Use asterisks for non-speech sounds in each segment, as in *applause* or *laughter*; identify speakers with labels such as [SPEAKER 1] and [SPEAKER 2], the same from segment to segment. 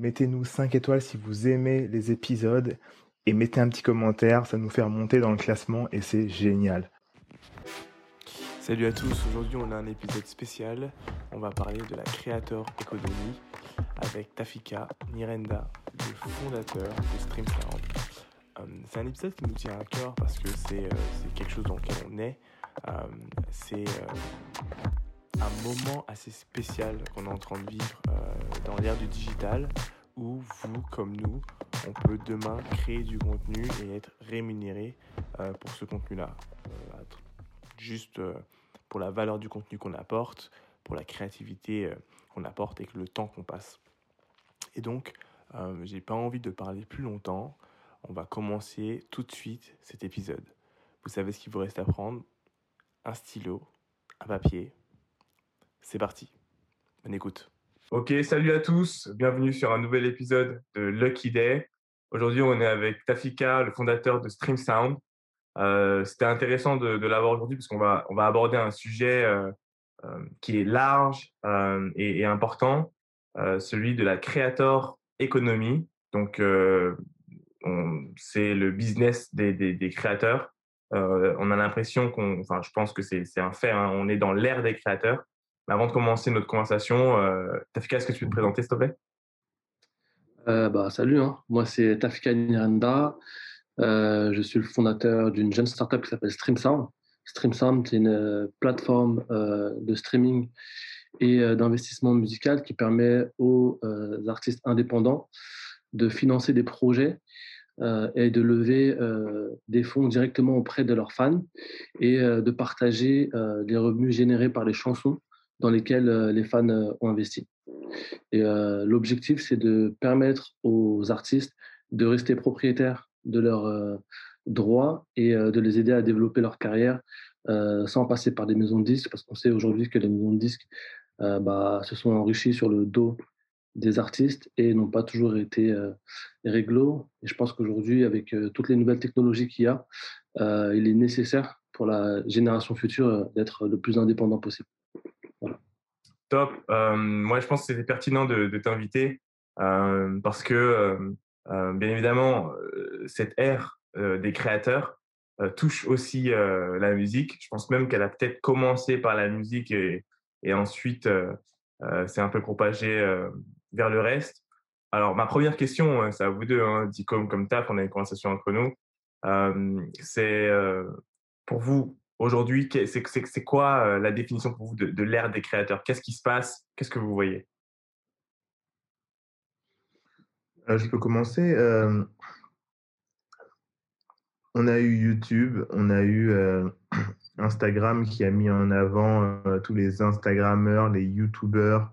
[SPEAKER 1] Mettez-nous 5 étoiles si vous aimez les épisodes et mettez un petit commentaire, ça nous fait remonter dans le classement et c'est génial.
[SPEAKER 2] Salut à tous, aujourd'hui on a un épisode spécial. On va parler de la Creator Economy avec Tafika Nirenda, le fondateur de StreamCloud. Euh, c'est un épisode qui nous tient à cœur parce que c'est euh, quelque chose dans lequel on est. Euh, c'est un moment assez spécial qu'on est en train de vivre dans l'ère du digital où vous, comme nous, on peut demain créer du contenu et être rémunéré euh, pour ce contenu-là. Euh, juste euh, pour la valeur du contenu qu'on apporte, pour la créativité qu'on apporte et que le temps qu'on passe. Et donc, j'ai pas envie de parler plus longtemps. On va commencer tout de suite cet épisode. Vous savez ce qu'il vous reste à prendre? Un stylo, un papier. C'est parti. Bonne écoute. Ok, salut à tous. Bienvenue sur un nouvel épisode de Lucky Day. Aujourd'hui, on est avec Tafika, le fondateur de Stream Sound. Euh, C'était intéressant de, l'avoir aujourd'hui parce qu'on va, on va aborder un sujet euh, euh, qui est large et, important, celui de la creator economy. Donc, c'est le business des créateurs. on a l'impression qu'on, enfin, je pense que c'est un fait, hein, on est dans l'ère des créateurs avant de commencer notre conversation, euh, Tafika, est-ce que tu peux te présenter, s'il te plaît?
[SPEAKER 3] Euh, bah, Salut, hein. moi c'est Tafika Niranda. Euh, je suis le fondateur d'une jeune startup qui s'appelle StreamSound. StreamSound, c'est une plateforme de streaming et d'investissement musical qui permet aux artistes indépendants de financer des projets et de lever des fonds directement auprès de leurs fans et de partager les revenus générés par les chansons dans lesquels euh, les fans euh, ont investi. Et euh, l'objectif, c'est de permettre aux artistes de rester propriétaires de leurs droits et de les aider à développer leur carrière sans passer par des maisons de disques, parce qu'on sait aujourd'hui que les maisons de disques bah, se sont enrichies sur le dos des artistes et n'ont pas toujours été réglo. Et je pense qu'aujourd'hui, avec toutes les nouvelles technologies qu'il y a, il est nécessaire pour la génération future d'être le plus indépendant possible.
[SPEAKER 2] Top. Moi, je pense que c'était pertinent de, t'inviter parce que, bien évidemment, cette ère des créateurs touche aussi la musique. Je pense même qu'elle a peut-être commencé par la musique et, ensuite c'est un peu propagé vers le reste. Alors, ma première question, c'est à vous deux, hein, comme, comme taf, on a une conversation entre nous. c'est pour vous, Aujourd'hui, c'est quoi euh, la définition pour vous de, l'ère des créateurs? Qu'est-ce qui se passe? Qu'est-ce que vous voyez?
[SPEAKER 1] Euh, Je peux commencer. On a eu YouTube, on a eu euh, *clears throat* Instagram qui a mis en avant tous les Instagrammeurs, les YouTubeurs,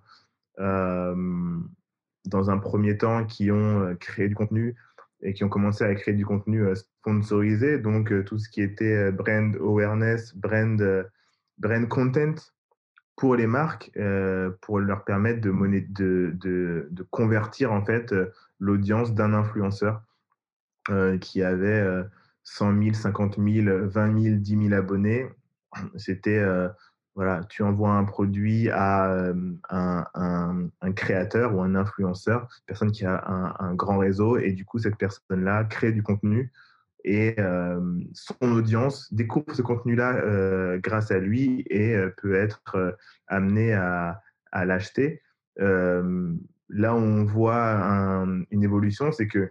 [SPEAKER 1] dans un premier temps, qui ont créé du contenu et qui ont commencé à créer du contenu sponsorisé, donc euh, tout ce qui était euh, brand awareness, brand, brand content pour les marques, pour leur permettre de, de, de, de convertir en fait l'audience d'un influenceur qui avait 100 000, 50 000, 20 000, 10 000 abonnés. C'était voilà, tu envoies un produit à euh, un, un, créateur ou un influenceur, personne qui a un grand réseau, et du coup, cette personne-là crée du contenu et euh, son audience découvre ce contenu-là euh, grâce à lui et euh, peut être amené à, à l'acheter. Là, on voit une évolution, c'est que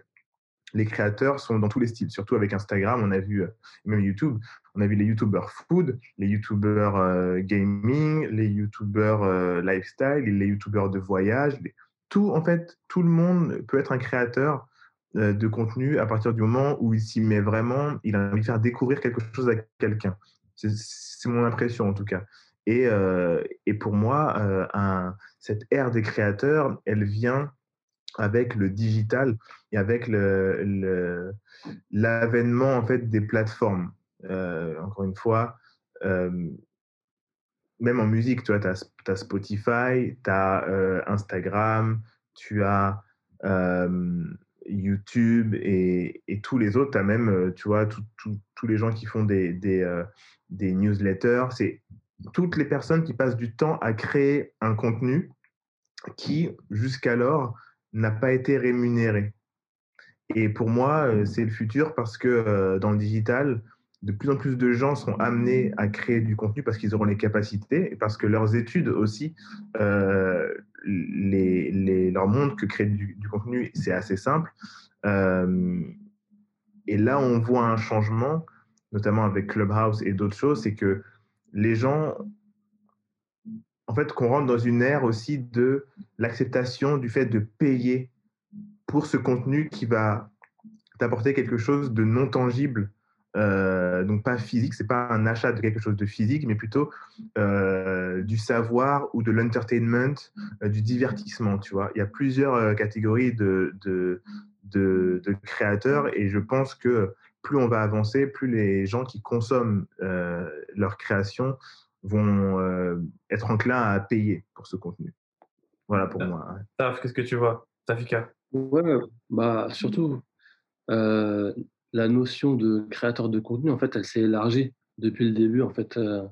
[SPEAKER 1] les créateurs sont dans tous les styles, surtout avec Instagram, on a vu, même YouTube, on a vu les YouTubers food, les YouTubers gaming, les YouTubers lifestyle, les YouTubers de voyage. Tout, en fait, tout le monde peut être un créateur de contenu à partir du moment où il s'y met vraiment, il a envie de faire découvrir quelque chose à quelqu'un. C'est mon impression en tout cas. Et, euh, et pour moi, euh, cette ère des créateurs, elle vient avec le digital et avec l'avènement le, en fait des plateformes. encore une fois, même en musique, tu as, as, Spotify, tu as Instagram, tu as YouTube et, et, tous les autres, tu as même, tu vois, tous les gens qui font des, des, des newsletters. C'est toutes les personnes qui passent du temps à créer un contenu qui, jusqu'alors, n'a pas été rémunéré. Et pour moi, c'est le futur parce que dans le digital, de plus en plus de gens seront amenés à créer du contenu parce qu'ils auront les capacités et parce que leurs études aussi euh, les, les, leur montrent que créer du, contenu, c'est assez simple. Euh, et là, on voit un changement, notamment avec Clubhouse et d'autres choses, c'est que les gens, en fait, qu'on rentre dans une ère aussi de l'acceptation du fait de payer pour ce contenu qui va t'apporter quelque chose de non tangible euh, donc pas physique, c'est pas un achat de quelque chose de physique, mais plutôt euh, du savoir ou de l'entertainment, euh, du divertissement, tu vois. Il y a plusieurs catégories de, de, de, créateurs et je pense que plus on va avancer, plus les gens qui consomment leur création vont être enclins à payer pour ce contenu. Voilà pour moi.
[SPEAKER 2] Taf, qu'est-ce que tu vois? Tafika?
[SPEAKER 3] Ouais, bah surtout, la notion de créateur de contenu, en fait, elle s'est élargie depuis le début en fait, euh,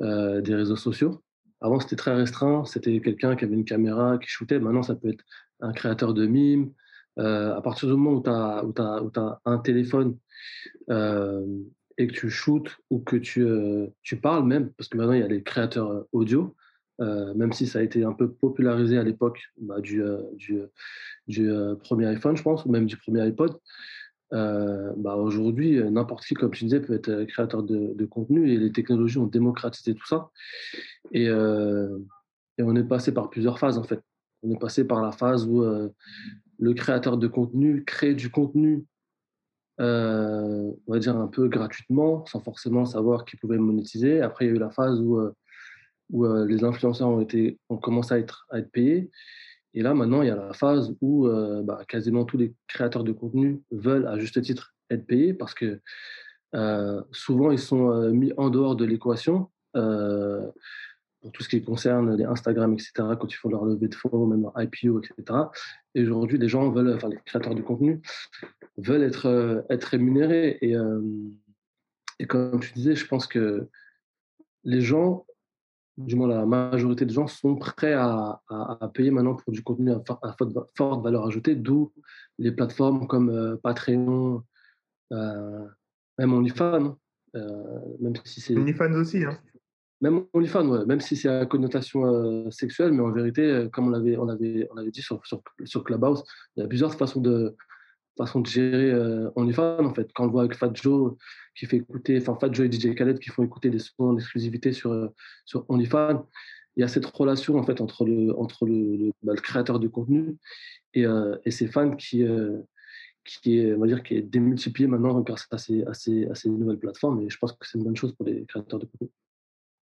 [SPEAKER 3] euh, des réseaux sociaux. Avant, c'était très restreint. C'était quelqu'un qui avait une caméra, qui shootait. Maintenant, ça peut être un créateur de mimes. Euh, à partir du moment où tu as, où as, un téléphone et que tu shootes ou que tu, tu parles même, parce que maintenant, il y a les créateurs audio, même si ça a été un peu popularisé à l'époque bah, du, du premier iPhone, je pense, ou même du premier iPod. Euh, bah aujourd'hui, euh, n'importe qui, comme tu disais, peut être euh, créateur de, contenu et les technologies ont démocratisé tout ça. Et, on est passé par plusieurs phases en fait. On est passé par la phase où le créateur de contenu crée du contenu, on va dire un peu gratuitement, sans forcément savoir qu'il pouvait monétiser. Après, il y a eu la phase où, les influenceurs ont, commencé à être payés. Et là, maintenant, il y a la phase où euh, bah, quasiment tous les créateurs de contenu veulent, à juste titre, être payés parce que euh, souvent, ils sont euh, mis en dehors de l'équation pour tout ce qui concerne les Instagram, etc., quand ils font leur levée de fonds, même leur IPO, etc. Et aujourd'hui, les gens veulent, enfin, les créateurs de contenu veulent être, être rémunérés. Et, et comme tu disais, je pense que les gens du moins la majorité des gens sont prêts à, payer maintenant pour du contenu à, forte valeur ajoutée, d'où les plateformes comme euh, Patreon, euh, même OnlyFans, euh, même si c'est
[SPEAKER 1] OnlyFans aussi, hein.
[SPEAKER 3] Même OnlyFans, ouais, même si c'est à connotation sexuelle, mais en vérité, comme on l'avait on avait, on avait dit sur, sur, sur Clubhouse, il y a plusieurs façons de, façon de gérer euh, OnlyFans en fait. Quand on le voit avec Fat Joe qui fait écouter, enfin Fat Joe et DJ Khaled qui font écouter des sons d'exclusivité sur euh, sur OnlyFans, il y a cette relation en fait entre le entre le, bah, le, créateur de contenu et, euh, et ses fans qui qui est, on va dire, qui est démultiplié maintenant grâce à ces, à, ces, à ces nouvelles plateformes. Et je pense que c'est une bonne chose pour les créateurs de contenu.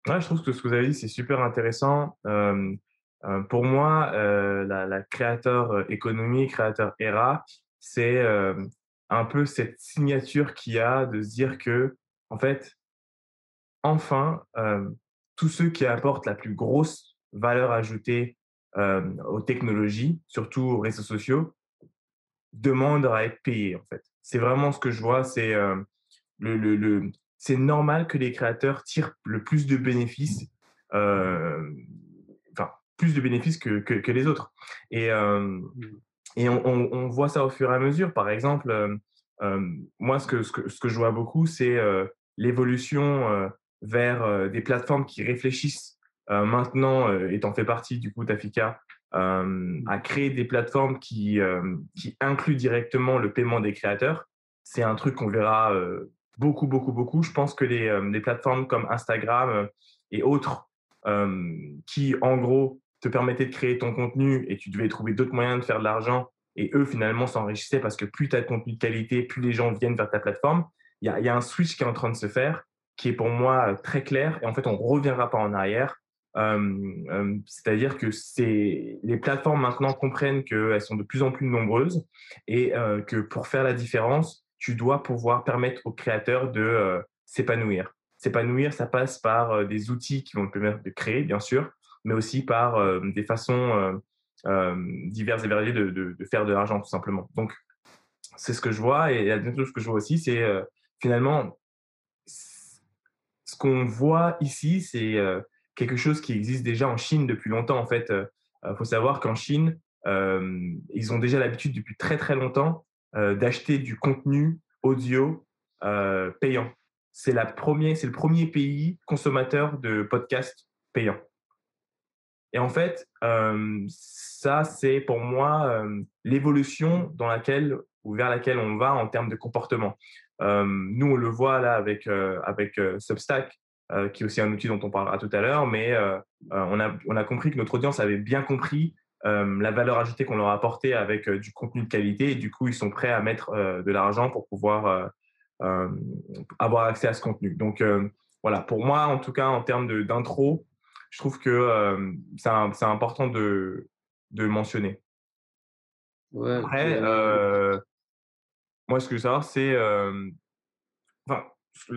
[SPEAKER 2] Ouais, je trouve que ce que vous avez dit, c'est super intéressant. pour moi, la, la, créateur économie, créateur ERA, c'est un peu cette signature qu'il y a de se dire que, en fait, enfin, tous ceux qui apportent la plus grosse valeur ajoutée aux technologies, surtout aux réseaux sociaux, demandent à être payés, en fait. C'est vraiment ce que je vois, c'est le, le, c'est normal que les créateurs tirent le plus de bénéfices, enfin, plus de bénéfices que, que, que les autres. Et, mmh. Et on, voit ça au fur et à mesure. Par exemple, euh, euh, moi, ce que, ce, que, ce que je vois beaucoup, c'est euh, l'évolution vers des plateformes qui réfléchissent maintenant, étant fait partie du coup Tafika, à créer des plateformes qui, qui incluent directement le paiement des créateurs. C'est un truc qu'on verra beaucoup, beaucoup, beaucoup. Je pense que les, les plateformes comme Instagram et autres, qui en gros te permettait de créer ton contenu et tu devais trouver d'autres moyens de faire de l'argent et eux finalement s'enrichissaient parce que plus tu as de contenu de qualité, plus les gens viennent vers ta plateforme. Il y a, un switch qui est en train de se faire qui est pour moi très clair et en fait on ne reviendra pas en arrière. C'est-à-dire que les plateformes maintenant comprennent qu'elles sont de plus en plus nombreuses et que pour faire la différence, tu dois pouvoir permettre aux créateurs de s'épanouir. S'épanouir, ça passe par des outils qui vont te permettre de créer, bien sûr, mais aussi par des façons diverses et variées de, faire de l'argent, tout simplement. Donc, c'est ce que je vois. Et la deuxième chose que je vois aussi, c'est finalement, ce qu'on voit ici, c'est quelque chose qui existe déjà en Chine depuis longtemps. En fait, il faut savoir qu'en Chine, ils ont déjà l'habitude depuis très très longtemps d'acheter du contenu audio payant. C'est la c'est le premier pays consommateur de podcasts payants. Et en fait, ça c'est pour moi l'évolution dans laquelle ou vers laquelle on va en termes de comportement. nous, on le voit là avec avec Substack euh, qui est aussi un outil dont on parlera tout à l'heure, mais euh, euh, on, a, on a compris que notre audience avait bien compris la valeur ajoutée qu'on leur a apportée avec du contenu de qualité et du coup, ils sont prêts à mettre de l'argent pour pouvoir avoir accès à ce contenu. Donc, voilà, pour moi, en tout cas, en termes d'intro, je trouve que c'est important de, de mentionner. Après, moi, ce que je veux savoir, c'est. enfin,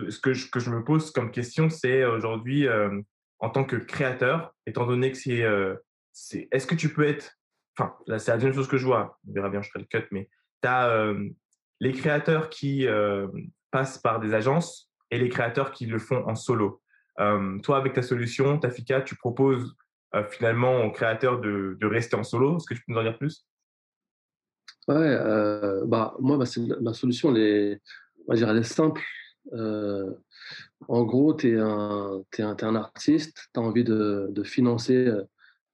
[SPEAKER 2] ce que je, que je me pose comme question, c'est aujourd'hui, en tant que créateur, étant donné que c'est. C'est Est-ce que tu peux être. Enfin, là, c'est la deuxième chose que je vois. On verra bien, je ferai le cut, mais tu as les créateurs qui passent par des agences et les créateurs qui le font en solo. Toi, avec ta solution, Tafika, tu proposes finalement aux créateurs de, rester en solo. Est-ce que tu peux nous en dire plus?
[SPEAKER 3] Ouais, bah, moi, ma, solution, elle est, dire, elle est simple en gros, tu es, un, artiste, tu as envie de, de financer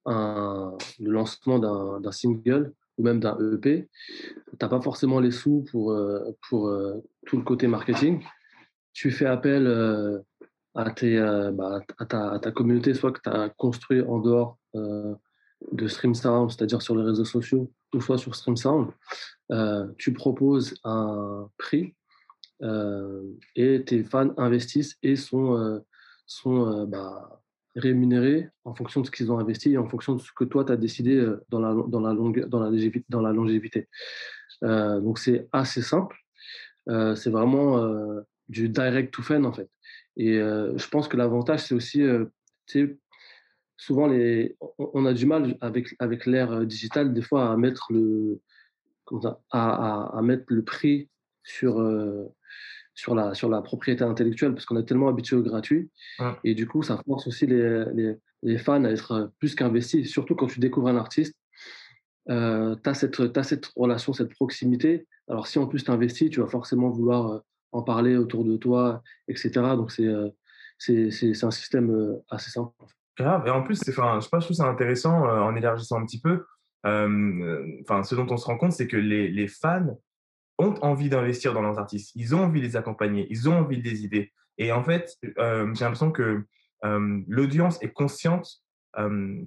[SPEAKER 3] un, le lancement d'un single ou même d'un EP. Tu n'as pas forcément les sous pour, pour tout le côté marketing. Tu fais appel à, tes, bah, à, ta, communauté, soit que tu as construit en dehors de StreamSound, c'est-à-dire sur les réseaux sociaux, ou soit sur StreamSound. tu proposes un prix euh, et tes fans investissent et sont, euh, euh, bah, rémunérés en fonction de ce qu'ils ont investi et en fonction de ce que toi, tu as décidé dans la, longue, dans la longévité. donc, c'est assez simple. c'est vraiment du direct to fan, en fait. Et je pense que l'avantage, c'est aussi, souvent, les, on a du mal avec, avec l'ère digitale, des fois, à mettre le, à, à, à, mettre le prix sur, sur la, sur la propriété intellectuelle parce qu'on est tellement habitué au gratuit. Et du coup, ça force aussi les, les, fans à être plus qu'investis, surtout quand tu découvres un artiste. Euh, tu as, as, cette relation, cette proximité. Alors, si en plus tu investis, tu vas forcément vouloir euh, en parler autour de toi, etc. Donc, c'est euh, c'est un système euh, assez simple.
[SPEAKER 2] Grave. Et en plus, enfin, je, sais pas, je trouve ça intéressant en élargissant un petit peu. Enfin, ce dont on se rend compte, c'est que les, les fans ont envie d'investir dans leurs artistes, ils ont envie de les accompagner, ils ont envie de les aider. Et en fait, euh, j'ai l'impression que euh, l'audience est consciente euh,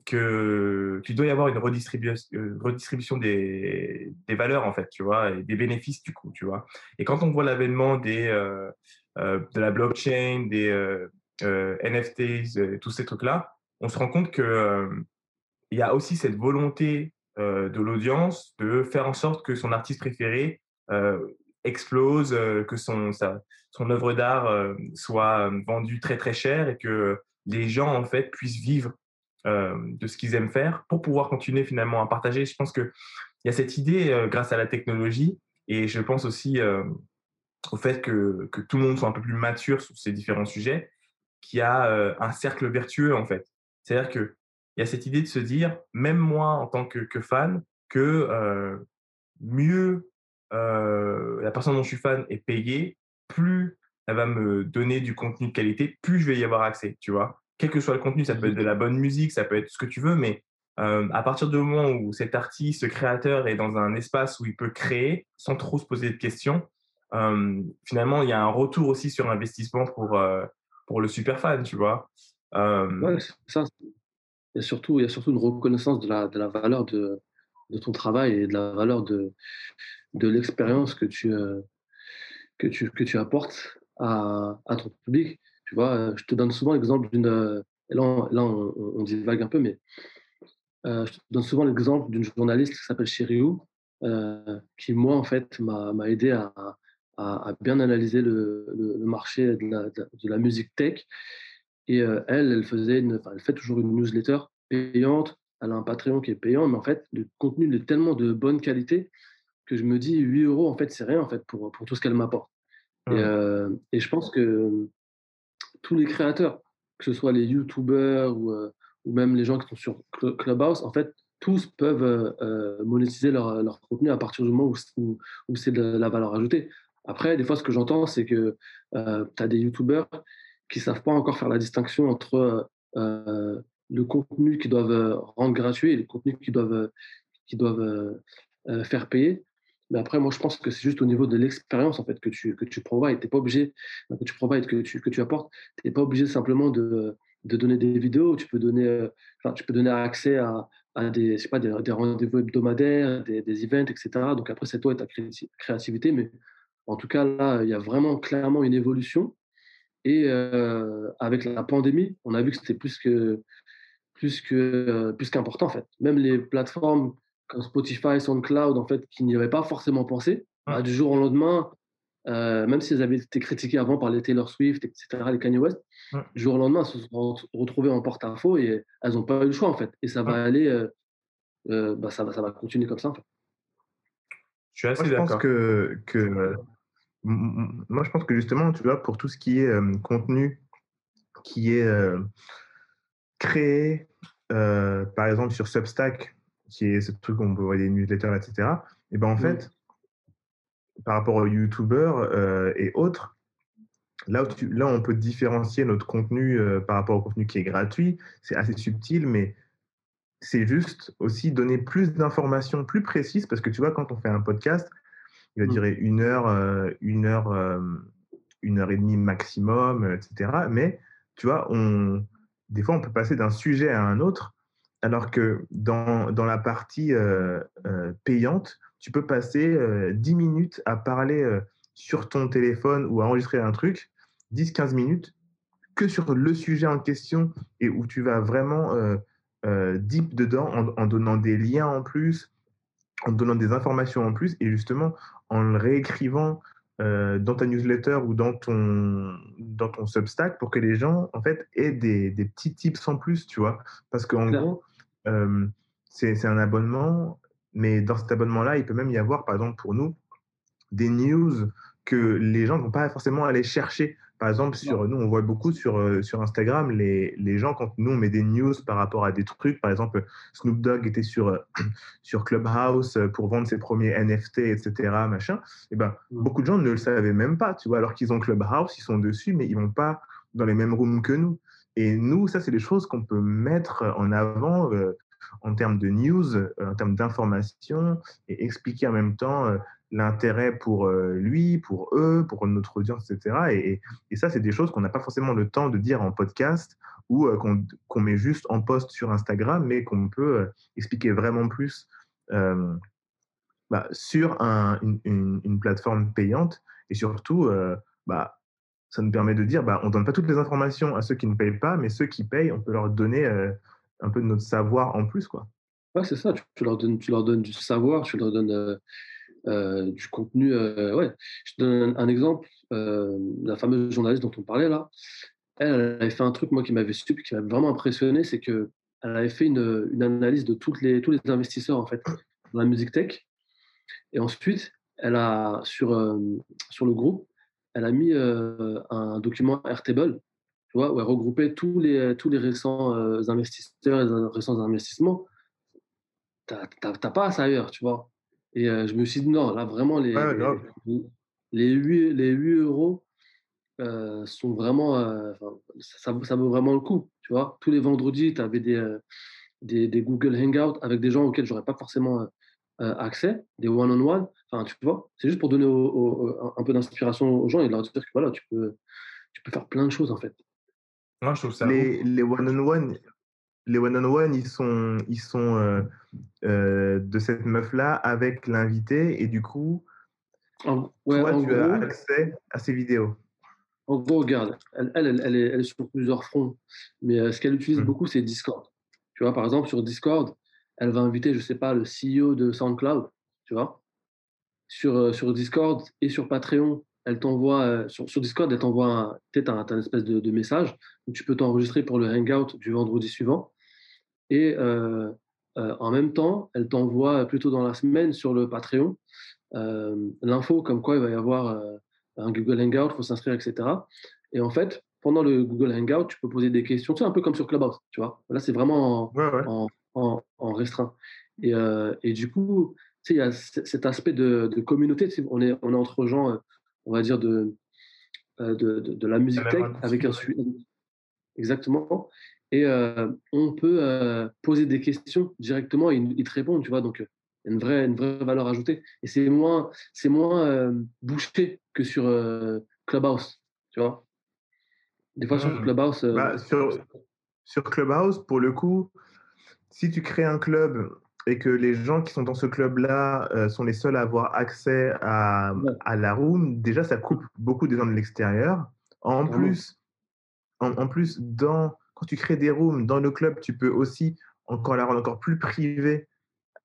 [SPEAKER 2] que qu'il doit y avoir une redistribution, redistribution des, des, valeurs en fait, tu vois, et des bénéfices du coup, tu vois. Et quand on voit l'avènement des de la blockchain, des NFTs, tous ces trucs-là, on se rend compte que il y a aussi cette volonté de l'audience de faire en sorte que son artiste préféré euh, explose, euh, que son, son œuvre d'art euh, soit vendue très très cher et que les gens en fait puissent vivre de ce qu'ils aiment faire pour pouvoir continuer finalement à partager. Je pense qu'il y a cette idée grâce à la technologie et je pense aussi au fait que, que, tout le monde soit un peu plus mature sur ces différents sujets, qu'il y a un cercle vertueux en fait. C'est-à-dire qu'il y a cette idée de se dire, même moi en tant que, que fan, que mieux euh, la personne dont je suis fan est payée, plus elle va me donner du contenu de qualité, plus je vais y avoir accès, tu vois. Quel que soit le contenu, ça peut être de la bonne musique, ça peut être ce que tu veux, mais euh, à partir du moment où cet artiste, ce créateur est dans un espace où il peut créer sans trop se poser de questions, euh, finalement, il y a un retour aussi sur investissement pour, pour le super fan, tu vois?
[SPEAKER 3] Ouais, ça. Il y, a surtout, il y a surtout une reconnaissance de la, de la valeur de, de ton travail et de la valeur de, de l'expérience que tu, euh, que, tu, que tu apportes à ton public. Tu vois, je te donne souvent l'exemple d'une là, on, là on, divague un peu, mais je te donne souvent l'exemple d'une journaliste qui s'appelle Chiriou, qui, moi, en fait, m'a aidé à, à, bien analyser le, le, marché de la, de la, musique tech. Et elle, elle, faisait une, elle fait toujours une newsletter payante. Elle a un Patreon qui est payant, mais en fait, le contenu est tellement de bonne qualité que je me dis 8 euros, en fait, c'est rien en fait, pour, pour tout ce qu'elle m'apporte. Et, mmh. et, je pense que tous les créateurs, que ce soit les YouTubers ou, ou même les gens qui sont sur Clubhouse, en fait, tous peuvent monétiser leur, leur, contenu à partir du moment où, c'est de la valeur ajoutée. Après, des fois, ce que j'entends, c'est que tu as des YouTubers qui ne savent pas encore faire la distinction entre le contenu qu'ils doivent rendre gratuit et le contenu qu'ils doivent, doivent faire payer. Mais après, moi, je pense que c'est juste au niveau de l'expérience en fait que tu que tu provides. T'es pas obligé que tu provides, que tu que tu apportes. T'es pas obligé simplement de, de donner des vidéos. Tu peux donner, enfin, tu peux donner accès à, à des, je pas, des, rendez-vous hebdomadaires, des, des, events, etc. Donc après, c'est toi et ta créativité. Mais en tout cas, là, il y a vraiment clairement une évolution. Et avec la pandémie, on a vu que c'était plus que plus que plus qu'important en fait. Même les plateformes comme Spotify, SoundCloud, en fait, qui n'y avaient pas forcément pensé, bah, du jour au lendemain, même si elles avaient été critiquées avant par les Taylor Swift, etc., les Kanye West, du jour au lendemain, elles se sont retrouvées en porte-à-faux et elles n'ont pas eu le choix en fait. Et ça va aller, bah, ça va, ça va continuer comme ça. En fait.
[SPEAKER 1] Je suis assez d'accord. que, que moi, je pense que justement, tu vois, pour tout ce qui est contenu qui est créé, par exemple, sur Substack, qui est ce truc où on peut voir des newsletters, etc., et ben en fait, par rapport aux YouTubers et autres, là, où là, on peut différencier notre contenu par rapport au contenu qui est gratuit. C'est assez subtil, mais c'est juste aussi donner plus d'informations plus précises parce que tu vois, quand on fait un podcast, il va mmh. durer une heure, euh, une heure, euh, une heure et demie maximum, euh, etc. Mais tu vois, on, des fois, on peut passer d'un sujet à un autre, alors que dans, dans la partie payante, tu peux passer 10 minutes à parler sur ton téléphone ou à enregistrer un truc, 10-15 minutes, que sur le sujet en question et où tu vas vraiment deep dedans en, en, donnant des liens en plus, en donnant des informations en plus et justement en le réécrivant euh, dans ta newsletter ou dans ton, dans ton Substack pour que les gens, en fait, aient des, des petits tips en plus, tu vois. Parce qu'en gros, euh, c'est un abonnement, mais dans cet abonnement-là, il peut même y avoir, par exemple, pour nous, des news que les gens ne vont pas forcément aller chercher. Par exemple, sur, nous, on voit beaucoup sur, euh, sur Instagram, les, les, gens, quand nous, on met des news par rapport à des trucs, par exemple, Snoop Dogg était sur, euh, *clears throat* sur Clubhouse pour vendre ses premiers NFT, etc., machin, et eh ben, beaucoup de gens ne le savaient même pas, tu vois, alors qu'ils ont Clubhouse, ils sont dessus, mais ils vont pas dans les mêmes rooms que nous. Et nous, ça, c'est des choses qu'on peut mettre en avant euh, en termes de news, en termes d'information, et expliquer en même temps l'intérêt pour euh, lui, pour eux, pour notre audience, etc. Et, ça, c'est des choses qu'on n'a pas forcément le temps de dire en podcast ou euh, qu'on met juste en post sur Instagram, mais qu'on peut euh, expliquer vraiment plus bah, sur une, plateforme payante. Et surtout, bah, ça nous permet de dire, bah, on ne donne pas toutes les informations à ceux qui ne payent pas, mais ceux qui payent, on peut leur donner un peu de notre savoir en plus. Quoi.
[SPEAKER 3] Ouais, c'est ça, tu, leur donnes, tu leur donnes du savoir, tu leur donnes euh, du contenu. Euh, ouais. Je te donne un, exemple. Euh, la fameuse journaliste dont on parlait là, elle, avait fait un truc moi qui m'avait qui m'avait vraiment impressionné, c'est que elle avait fait une, une, analyse de toutes les, tous les investisseurs en fait dans la musique tech. Et ensuite, elle a sur sur le groupe, elle a mis un document Airtable, tu vois, où elle regroupait tous les tous les récents investisseurs et les récents investissements. T'as pas ça ailleurs, tu vois. Et je me suis dit, non, là, vraiment, les, les, 8, les 8 euros sont vraiment. ça, ça, vaut vraiment le coup. Tu vois, tous les vendredis, tu avais des, des, des, Google Hangouts avec des gens auxquels j'aurais pas forcément accès, des one-on-one. Enfin, tu vois, c'est juste pour donner un peu d'inspiration aux gens et leur dire que voilà, tu peux, tu peux faire plein de choses en fait.
[SPEAKER 1] Moi, je trouve ça. Les, les one-on-one, les one-on-one, ils sont, ils sont euh, euh, de cette meuf-là avec l'invité et du coup, toi, tu as accès à ces vidéos.
[SPEAKER 3] En gros, regarde, elle, elle, elle, est, elle, est, sur plusieurs fronts, mais ce qu'elle utilise mmh. beaucoup, c'est Discord. Tu vois, par exemple, sur Discord, elle va inviter, je sais pas, le CEO de SoundCloud, tu vois. Sur, sur Discord et sur Patreon, elle t'envoie, sur, sur, Discord, elle t'envoie peut-être un, un, espèce de, de, message où tu peux t'enregistrer pour le hangout du vendredi suivant. Et euh, euh, en même temps, elle t'envoie plutôt dans la semaine sur le Patreon euh, l'info comme quoi il va y avoir un Google Hangout, il faut s'inscrire, etc. Et en fait, pendant le Google Hangout, tu peux poser des questions, sais, un peu comme sur Clubhouse, tu vois. Là, c'est vraiment en, en, en, restreint. Et, et, du coup, il y a cet aspect de, de communauté. On, est, on est entre gens, on va dire, de, de, de, de la musique tech avec un suivi. Exactement et euh, on peut euh, poser des questions directement et ils te répondent, tu vois. Donc, une vraie, une vraie valeur ajoutée. Et c'est moins, c'est moins euh, bouché que sur Clubhouse, tu vois. Des fois, sur mmh. Clubhouse.
[SPEAKER 2] Bah, sur, sur Clubhouse, pour le coup, si tu crées un club et que les gens qui sont dans ce club-là sont les seuls à avoir accès à, à, la room, déjà, ça coupe beaucoup des gens de l'extérieur. En plus, en, en, plus, dans quand tu crées des rooms dans le club, tu peux aussi encore la rendre encore plus privée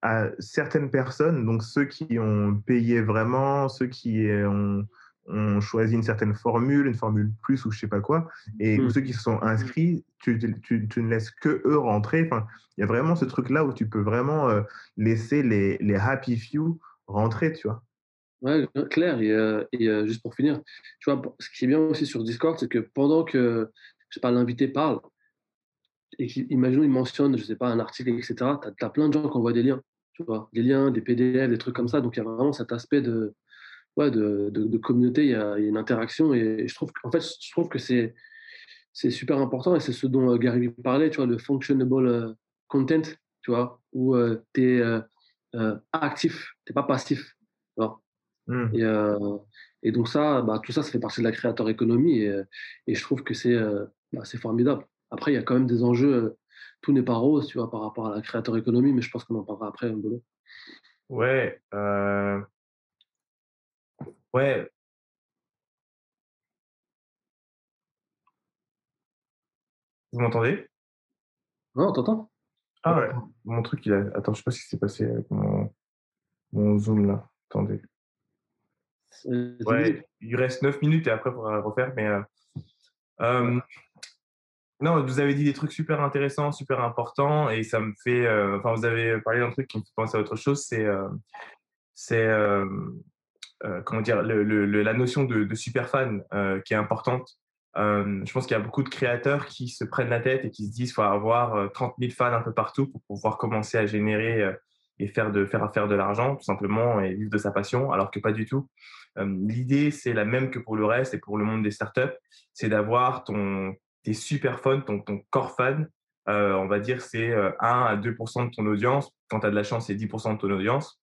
[SPEAKER 2] à certaines personnes, donc ceux qui ont payé vraiment, ceux qui ont, ont choisi une certaine formule, une formule plus ou je sais pas quoi, et mmh. ceux qui se sont inscrits, tu, tu, tu, ne laisses que eux rentrer. Enfin, il y a vraiment ce truc-là où tu peux vraiment euh, laisser les, les happy few rentrer, tu vois.
[SPEAKER 3] Ouais, clair. Et, euh, et euh, juste pour finir, tu vois, ce qui est bien aussi sur Discord, c'est que pendant que je pas, l'invité parle, et imaginons, il mentionne, je sais pas, un article, etc., tu as, plein de gens qui envoient des liens, tu vois, des liens, des PDF, des trucs comme ça. Donc, il y a vraiment cet aspect de, ouais, de, de, communauté, il y, a, une interaction. Et, je trouve, en fait, je trouve que c'est, c'est super important et c'est ce dont euh, Gary parlait, tu vois, le functionable euh, content, tu vois, où euh, tu es actif, tu n'es pas passif. Mmh. Et, et, donc, ça, bah, tout ça, ça fait partie de la créateur économie et, et je trouve que c'est, bah, formidable. Après, il y a quand même des enjeux. Euh, tout n'est pas rose, tu vois, par rapport à la créateur économie, mais je pense qu'on en parlera après, un boulot.
[SPEAKER 2] Ouais. Euh... Ouais. Vous m'entendez?
[SPEAKER 3] Non, t'entends
[SPEAKER 2] Ah ouais. Mon truc, il a. Attends, je sais pas ce qui s'est passé avec mon, mon Zoom là. Attendez. Ouais, il reste 9 minutes et après, il faudra refaire. Mais euh... Euh, non, vous avez dit des trucs super intéressants, super importants, et ça me fait. Euh, enfin, vous avez parlé d'un truc qui me fait penser à autre chose. C'est, euh, c'est comment dire, le, le, la notion de, de super fan qui est importante. je pense qu'il y a beaucoup de créateurs qui se prennent la tête et qui se disent qu'il faut avoir 30 000 fans un peu partout pour pouvoir commencer à générer et faire de faire faire de l'argent tout simplement et vivre de sa passion, alors que pas du tout. L'idée c'est la même que pour le reste et pour le monde des startups, c'est d'avoir ton tu super fun, ton, ton core fan, euh, on va dire c'est 1 euh, à 2% de ton audience. Quand tu as de la chance, c'est 10% de ton audience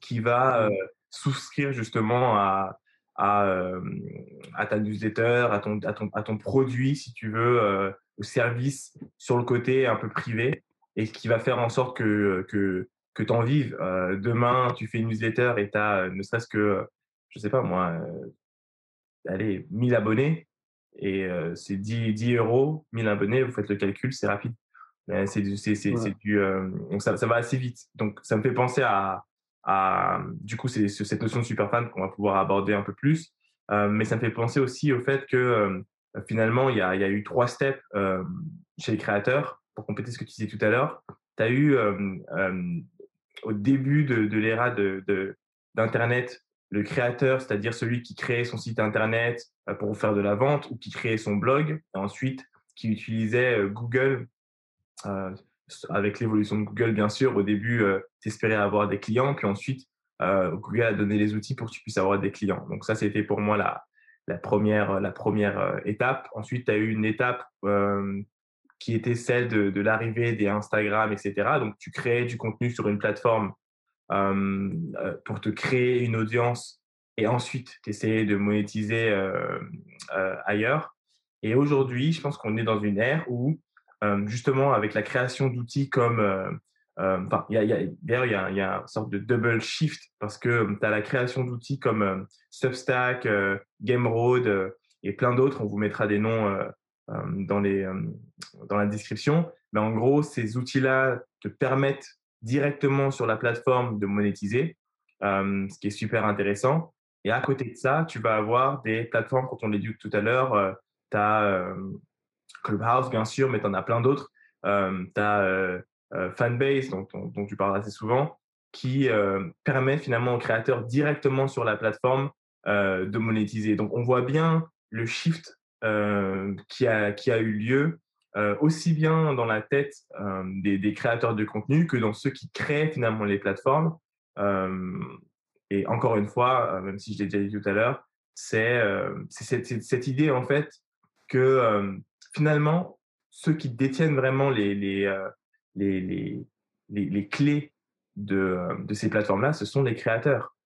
[SPEAKER 2] qui va euh, souscrire justement à, à, à, ta newsletter, à ton, à, ton, à ton produit, si tu veux, au service sur le côté un peu privé et qui va faire en sorte que, que, que tu en vives. demain, tu fais une newsletter et tu as ne serait-ce que, je sais pas moi, allez, 1000 abonnés et euh, c'est 10, 10 euros, 1000 abonnés, vous faites le calcul, c'est rapide. C'est du, c'est, c'est, du euh, donc ça, ça, va assez vite. Donc ça me fait penser à, du coup, c'est cette notion de super fan qu'on va pouvoir aborder un peu plus. Euh, mais ça me fait penser aussi au fait que finalement, il y a, eu trois steps chez les créateurs, pour compléter ce que tu disais tout à l'heure. Tu as eu au début de, de l'ère de, de, d'Internet le créateur, c'est-à-dire celui qui crée son site internet euh, pour faire de la vente ou qui créait son blog, et ensuite qui utilisait euh, Google, euh, avec l'évolution de Google bien sûr, au début, euh, t'espérais avoir des clients, puis ensuite, Google a donné les outils pour que tu puisses avoir des clients. Donc ça, c'était pour moi la, première, la première étape. Ensuite, tu as eu une étape qui était celle de, de l'arrivée des Instagram, etc. Donc tu crées du contenu sur une plateforme euh, euh, pour te créer une audience et ensuite essayer de monétiser euh, ailleurs. Et aujourd'hui, je pense qu'on est dans une ère où, justement, avec la création d'outils comme Enfin, d'ailleurs, il y a, une sorte de double shift parce que tu as la création d'outils comme Substack, GameRoad, et plein d'autres. On vous mettra des noms dans, les, dans la description. Mais en gros, ces outils-là te permettent directement sur la plateforme de monétiser, ce qui est super intéressant. Et à côté de ça, tu vas avoir des plateformes, quand on l'éduque tout à l'heure, tu as Clubhouse, bien sûr, mais tu en as plein d'autres. tu as Fanbase, dont, tu parles assez souvent, qui permet finalement aux créateurs directement sur la plateforme de monétiser. Donc, on voit bien le shift qui, a, qui a eu lieu aussi bien dans la tête des, créateurs de contenu que dans ceux qui créent finalement les plateformes. et encore une fois, même si je l'ai déjà dit tout à l'heure, c'est cette, idée en fait que finalement, ceux qui détiennent vraiment les, les, les, les, les clés de, de ces plateformes-là, ce sont les créateurs.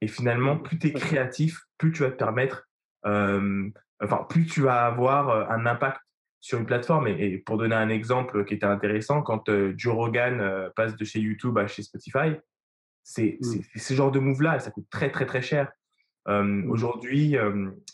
[SPEAKER 2] Et finalement, plus tu es créatif, plus tu vas te permettre, enfin, plus tu vas avoir un impact sur une plateforme. Et, pour donner un exemple qui était intéressant, quand Joe Rogan passe de chez YouTube à chez Spotify, c'est mmh. ce genre de move-là, ça coûte très, très, très cher. Mmh. Aujourd'hui,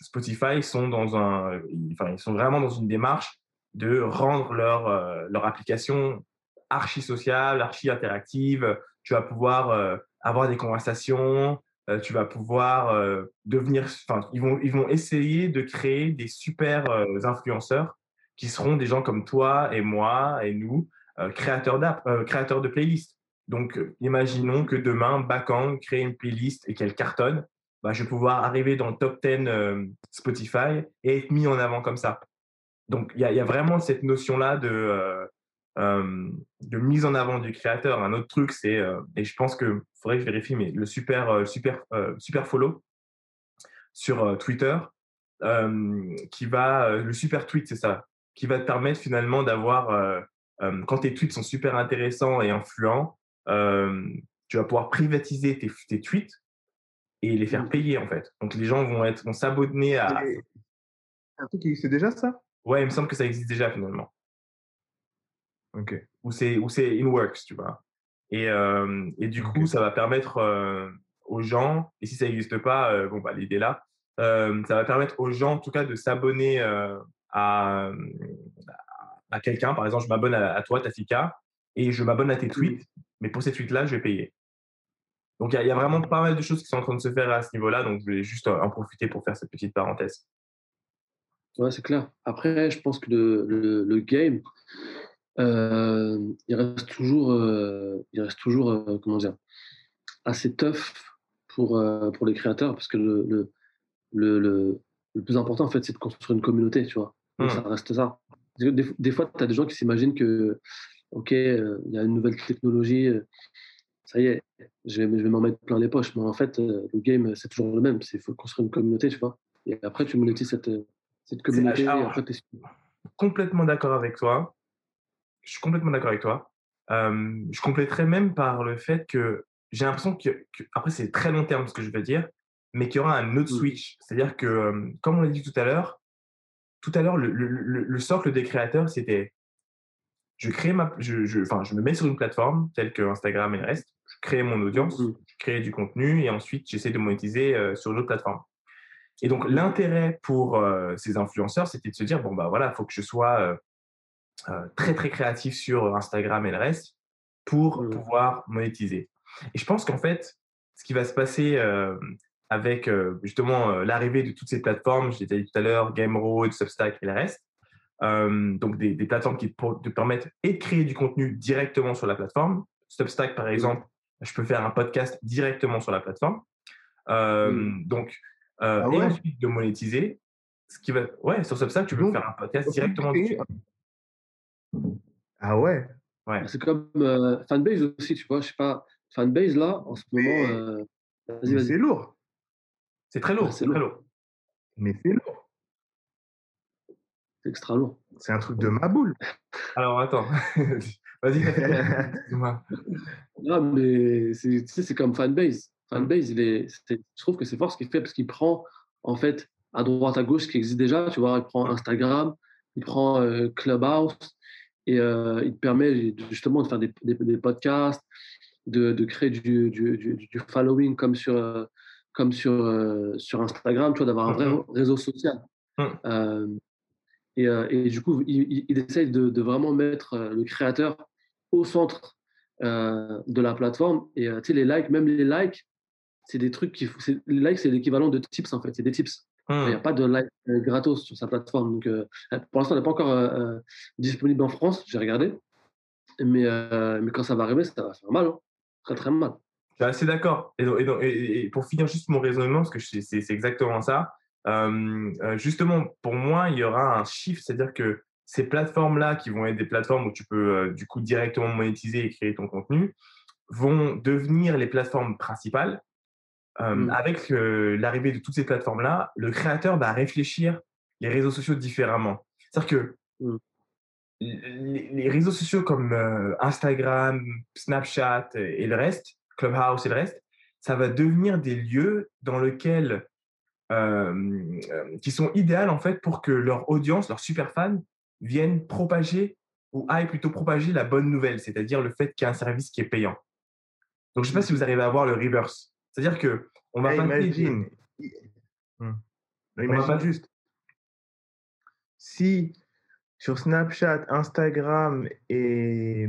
[SPEAKER 2] Spotify sont dans un, enfin, ils sont vraiment dans une démarche de rendre leur, leur application archi sociale, archi interactive. Tu vas pouvoir avoir des conversations, tu vas pouvoir devenir, enfin, ils vont, ils vont essayer de créer des super influenceurs qui seront des gens comme toi et moi et nous, créateurs d'app, créateurs de playlists. Donc, imaginons que demain, Bakang crée une playlist et qu'elle cartonne. Bah, je vais pouvoir arriver dans le top 10 Spotify et être mis en avant comme ça. Donc, il y, a vraiment cette notion-là de, de mise en avant du créateur. Un autre truc, c'est, et je pense qu'il faudrait que je vérifie, mais le super, super, super follow sur Twitter, qui va, le super tweet, c'est ça, qui va te permettre finalement d'avoir, quand tes tweets sont super intéressants et influents, tu vas pouvoir privatiser tes, tweets et les faire mmh. payer en fait. Donc les gens vont être vont s'abonner à.
[SPEAKER 1] Un truc qui existe déjà ça?
[SPEAKER 2] Ouais, il me semble que ça existe déjà finalement.
[SPEAKER 1] Ok.
[SPEAKER 2] Ou c'est ou c'est in works, tu vois? Et, et du coup, ça va permettre aux gens, et si ça n'existe pas, bon bah l'idée là, ça va permettre aux gens en tout cas de s'abonner à, à quelqu'un. Par exemple, je m'abonne à, à, toi, Tafika, et je m'abonne à tes tweets, mais pour ces tweets-là, je vais payer. Donc, il y, a vraiment pas mal de choses qui sont en train de se faire à ce niveau-là. Donc, je voulais juste en profiter pour faire cette petite parenthèse.
[SPEAKER 3] Ouais, c'est clair. Après, je pense que le, le, game, euh, il reste toujours, euh, il reste toujours euh, comment dire, assez tough pour, pour les créateurs parce que le, le, le, le plus important, en fait, c'est de construire une communauté, tu vois. Donc, ça mmh. reste ça. Des, des fois, tu as des gens qui s'imaginent que, OK, il y a une nouvelle technologie, ça y est, je vais, je vais m'en mettre plein les poches. Mais en fait, le game, c'est toujours le même. Il faut construire une communauté, tu vois. Et après, tu monétises cette, cette communauté.
[SPEAKER 2] complètement d'accord avec toi. Je suis complètement d'accord avec toi. je compléterais même par le fait que j'ai l'impression que, après, c'est très long terme ce que je veux dire, mais qu'il y aura un autre mmh. switch. C'est-à-dire que, comme on l'a dit tout à l'heure, tout à l'heure, le, le, le, socle des créateurs, c'était je crée ma, je, je, enfin, je me mets sur une plateforme telle que Instagram et le reste, je crée mon audience, mmh. je crée du contenu et ensuite j'essaie de monétiser sur une autre plateforme. Et donc, l'intérêt pour euh, ces influenceurs, c'était de se dire, bon, bah voilà, il faut que je sois euh, euh, très, très créatif sur Instagram et le reste pour mmh. pouvoir monétiser. Et je pense qu'en fait, ce qui va se passer avec justement l'arrivée de toutes ces plateformes, je l'ai dit tout à l'heure, Gameroad, Substack et le reste, donc des, des, plateformes qui te permettent et de créer du contenu directement sur la plateforme. Substack, par mmh. exemple, je peux faire un podcast directement sur la plateforme. Donc, euh, ah et ensuite de monétiser. Ce qui va... Ouais, sur Substack, tu peux faire un podcast directement dessus.
[SPEAKER 1] Ah ouais?
[SPEAKER 2] Ouais.
[SPEAKER 3] C'est comme euh, Fanbase aussi, tu vois. Je sais pas. Fanbase, là, en ce moment. Euh,
[SPEAKER 1] c'est lourd.
[SPEAKER 2] C'est très lourd. C'est très lourd.
[SPEAKER 1] Mais c'est lourd.
[SPEAKER 3] C'est extra lourd.
[SPEAKER 1] C'est un truc de ma boule.
[SPEAKER 2] Alors, attends. *laughs* Vas-y, *laughs*
[SPEAKER 3] Non, mais c'est comme Fanbase. Fanbase, il est, je trouve que c'est fort ce qu'il fait parce qu'il prend en fait à droite à gauche ce qui existe déjà. Tu vois, il prend Instagram, il prend euh, Clubhouse et euh, il te permet justement de faire des, des, podcasts, de, de créer du, du, du, following comme sur, comme sur, euh, sur Instagram, tu vois, d'avoir un vrai mm-hmm. réseau social. Et, et, du coup, il, il essaye de, de, vraiment mettre le créateur au centre de la plateforme. Et tu sais, les likes, même les likes, c'est des trucs qui. Les likes, c'est l'équivalent de tips en fait. C'est des tips. Il n'y a mmh. pas de like gratos sur sa plateforme. Donc, pour l'instant, elle n'est pas encore disponible en France. J'ai regardé. Mais, mais quand ça va arriver, ça va faire mal. Hein. Très, très mal.
[SPEAKER 2] Je suis assez d'accord. Et, et, pour finir juste mon raisonnement, parce que c'est exactement ça, justement, pour moi, il y aura un shift, c'est-à-dire que ces plateformes-là, qui vont être des plateformes où tu peux du coup directement monétiser et créer ton contenu, vont devenir les plateformes principales. Mmh. Avec l'arrivée de toutes ces plateformes-là, le créateur va réfléchir les réseaux sociaux différemment. C'est-à-dire que mmh. les, réseaux sociaux comme Instagram, Snapchat et le reste, Clubhouse et le reste, ça va devenir des lieux dans lesquels qui sont idéales en fait pour que leur audience, leurs super fans viennent propager ou aillent plutôt propager la bonne nouvelle, c'est-à-dire le fait qu'il y a un service qui est payant. Donc je ne sais pas si vous arrivez à voir le reverse. C'est-à-dire que on va
[SPEAKER 1] pas imagine, mmh. imagine juste si sur Snapchat, Instagram et,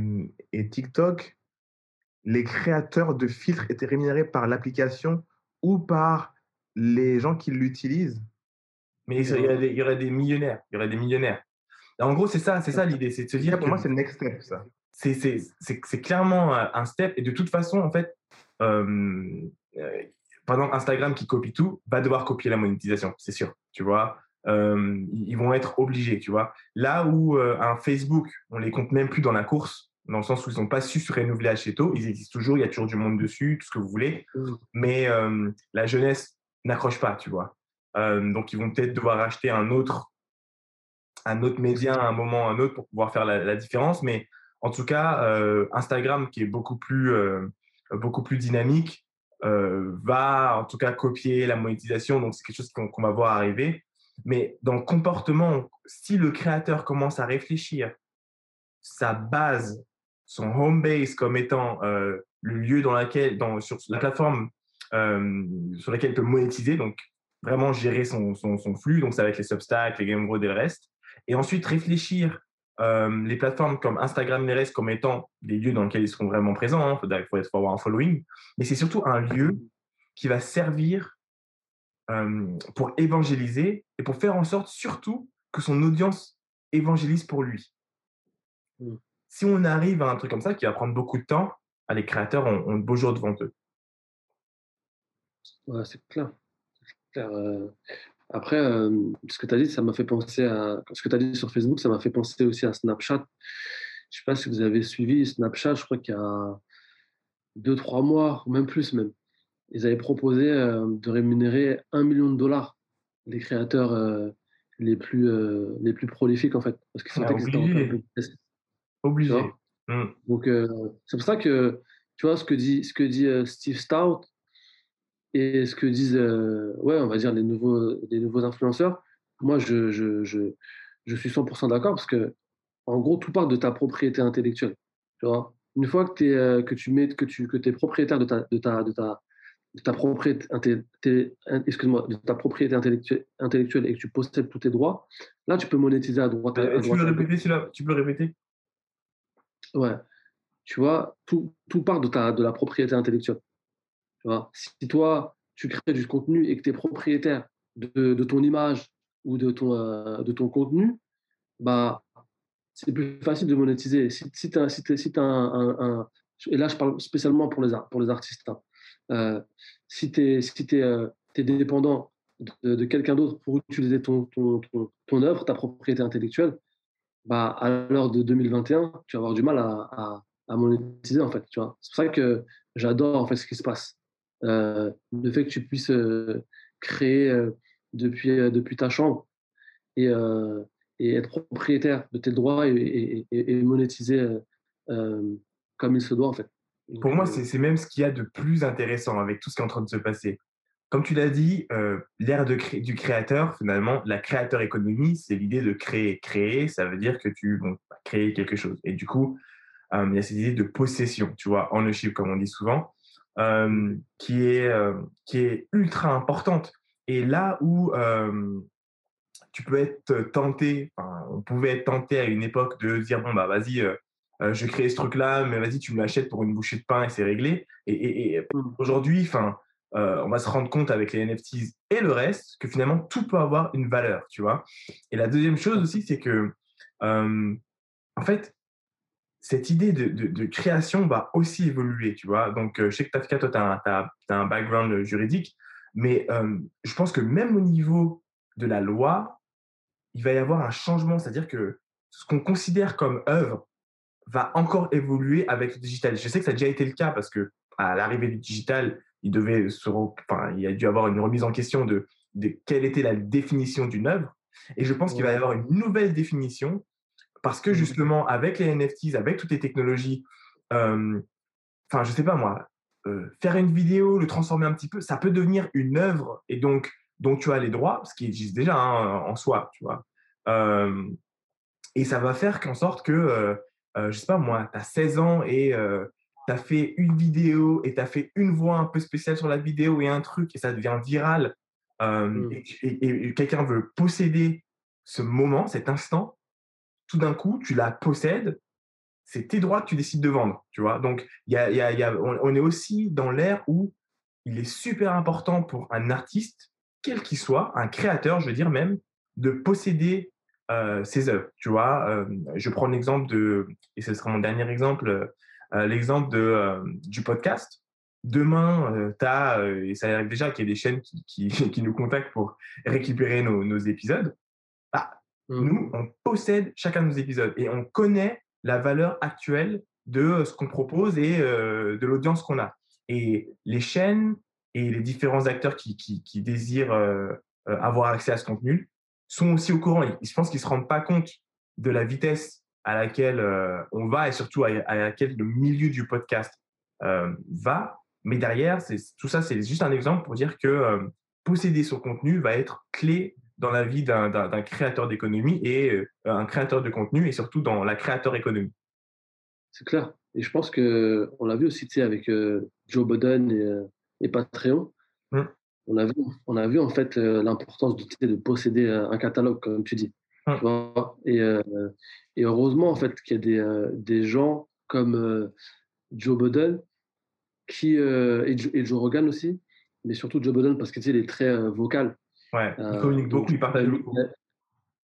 [SPEAKER 1] et TikTok, les créateurs de filtres étaient rémunérés par l'application ou par les gens qui l'utilisent.
[SPEAKER 2] Mais il y, aurait des, millionnaires. Il y aurait des millionnaires. en gros, c'est ça, c'est ça l'idée, c'est de se dire.
[SPEAKER 1] Pour moi, c'est le next step, ça.
[SPEAKER 2] C'est clairement un step. Et de toute façon, en fait, euh, euh, pendant Instagram qui copie tout, va devoir copier la monétisation, c'est sûr. Tu vois, euh, ils vont être obligés. Tu vois, là où un Facebook, on les compte même plus dans la course dans le sens où ils n'ont pas su se renouveler assez tôt. Ils existent toujours, il y a toujours du monde dessus, tout ce que vous voulez. Mmh. Mais euh, la jeunesse n'accroche pas, tu vois. Euh, donc, ils vont peut-être devoir acheter un autre, un autre média à un moment, un autre pour pouvoir faire la, différence. Mais en tout cas, euh, Instagram, qui est beaucoup plus, beaucoup plus dynamique, va en tout cas copier la monétisation. Donc, c'est quelque chose qu'on va voir arriver. Mais dans le comportement, si le créateur commence à réfléchir sa base son home base comme étant le lieu dans laquelle, dans, sur la plateforme sur laquelle il peut monétiser, donc vraiment gérer son, son, flux, donc ça va être les Substack, les Game et le reste. Et ensuite réfléchir euh, les plateformes comme Instagram et les restes comme étant des lieux dans lesquels ils seront vraiment présents. Il hein, faut, faut, avoir un following. Mais c'est surtout un lieu qui va servir pour évangéliser et pour faire en sorte surtout que son audience évangélise pour lui. Mmh si on arrive à un truc comme ça qui va prendre beaucoup de temps, ah, les créateurs ont, de beaux jours devant eux.
[SPEAKER 3] Ouais, c'est clair. Euh, après, euh, ce que tu as dit, ça m'a fait penser à. Ce que tu as dit sur Facebook, ça m'a fait penser aussi à Snapchat. Je ne sais pas si vous avez suivi Snapchat, je crois qu'il y a deux, trois mois, ou même plus même. Ils avaient proposé euh, de rémunérer un million de dollars les créateurs les, plus, les plus prolifiques, en fait. Parce qu'ils
[SPEAKER 2] sentaient qu'ils Obligé.
[SPEAKER 3] Mmh. Donc, c'est pour ça que, tu vois, ce que dit, ce que dit Steve Stout et ce que disent, euh, ouais, on va dire, les nouveaux, les nouveaux influenceurs, moi, je, je, je, je suis 100% d'accord parce que, en gros, tout part de ta propriété intellectuelle. Tu vois Une fois que, es, que tu mets, que tu que es propriétaire de ta, de ta, de ta, de ta propriété, excuse-moi, de ta propriété intellectuelle, intellectuelle et que tu possèdes tous tes droits, là, tu peux monétiser à droite. À,
[SPEAKER 2] tu, peux répéter, tu peux le répéter?
[SPEAKER 3] Ouais. Tu vois, tout, tout part de, ta, de la propriété intellectuelle. Si toi, tu crées du contenu et que tu es propriétaire de, ton image ou de ton, euh, de ton contenu, bah, c'est plus facile de monétiser. Si, as, un, un, Et là, je parle spécialement pour les, artistes. Hein. Euh, si tu es, si euh, dépendant de, quelqu'un d'autre pour utiliser ton, ton, œuvre, ta propriété intellectuelle, bah, à l'heure de 2021, tu vas avoir du mal à, monétiser, en fait. C'est pour ça que j'adore, en ce qui se passe. Euh, le fait que tu puisses euh, créer euh, depuis, depuis ta chambre et, et, être propriétaire de tes droits et, et, et monétiser comme il se doit, en fait.
[SPEAKER 2] Pour moi, c'est même ce qu'il y a de plus intéressant avec tout ce qui est en train de se passer comme tu l'as dit, l'ère du créateur, finalement, la créateur économie, c'est l'idée de créer. Créer, ça veut dire que tu vas créer quelque chose. Et du coup, il y a cette idée de possession, tu vois, ownership, comme on dit souvent, euh, qui, est, qui est ultra importante. Et là où tu peux être tenté, on pouvait être tenté à une époque de dire bon bah vas-y, je vais créer ce truc-là, mais vas-y tu me l'achètes pour une bouchée de pain et c'est réglé. Et, mmh. aujourd'hui, enfin, on va se rendre compte avec les NFTs et le reste que finalement tout peut avoir une valeur, tu vois. Et la deuxième chose aussi, c'est que en fait, cette idée de, création va aussi évoluer, tu vois. Donc, je sais que Tafka, toi, tu as, un background juridique, mais je pense que même au niveau de la loi, il va y avoir un changement, c'est-à-dire que ce qu'on considère comme œuvre va encore évoluer avec le digital. Je sais que ça a déjà été le cas parce que à l'arrivée du digital, il devait se, enfin, il a dû avoir une remise en question de, de quelle était la définition d'une œuvre. Et je pense qu'il va y avoir une nouvelle définition parce que mmh. justement, avec les NFTs, avec toutes les technologies, enfin, je sais pas moi, faire une vidéo, le transformer un petit peu, ça peut devenir une œuvre et donc dont tu as les droits, ce qui existe déjà hein, en soi, tu vois. et ça va faire qu'en sorte que, je sais pas moi, tu as 16 ans et tu as fait une vidéo et tu as fait une voix un peu spéciale sur la vidéo et un truc et ça devient viral mmh. et quelqu'un veut posséder ce moment, cet instant, tout d'un coup, tu la possèdes, c'est tes droits que tu décides de vendre, tu vois? Donc, y a, a, on, est aussi dans l'ère où il est super important pour un artiste, quel qu'il soit, un créateur, je veux dire même, de posséder euh, ses œuvres. Euh, je prends l'exemple de, et ce sera mon dernier exemple, euh, l'exemple du podcast. Demain, tu as, et ça arrive déjà qu'il y ait des chaînes qui, *laughs* nous contactent pour récupérer nos épisodes. Mmh. Nous, on possède chacun de nos épisodes et on connaît la valeur actuelle de euh, ce qu'on propose et euh, de l'audience qu'on a. Et les chaînes et les différents acteurs qui, qui, désirent euh, avoir accès à ce contenu sont aussi au courant. Je pense qu'ils ne se rendent pas compte de la vitesse à laquelle on va et surtout à, laquelle le milieu du podcast va. Mais derrière, tout ça, c'est juste un exemple pour dire que posséder son contenu va être clé dans la vie d'un créateur d'économie et euh, un créateur de contenu et surtout dans la créateur économie.
[SPEAKER 3] C'est clair. Et je pense que on l'a vu aussi avec euh, Joe Biden et, euh, et Patreon. Mmh. On, a vu, on a vu en fait l'importance de, de, posséder un catalogue, comme tu dis. Mmh. et, et, heureusement en fait qu'il y a des, des gens comme Joe Biden qui, et, Joe Rogan aussi, mais surtout Joe Biden parce qu'il est très vocal.
[SPEAKER 2] Ouais, il euh, communique beaucoup, il partage beaucoup.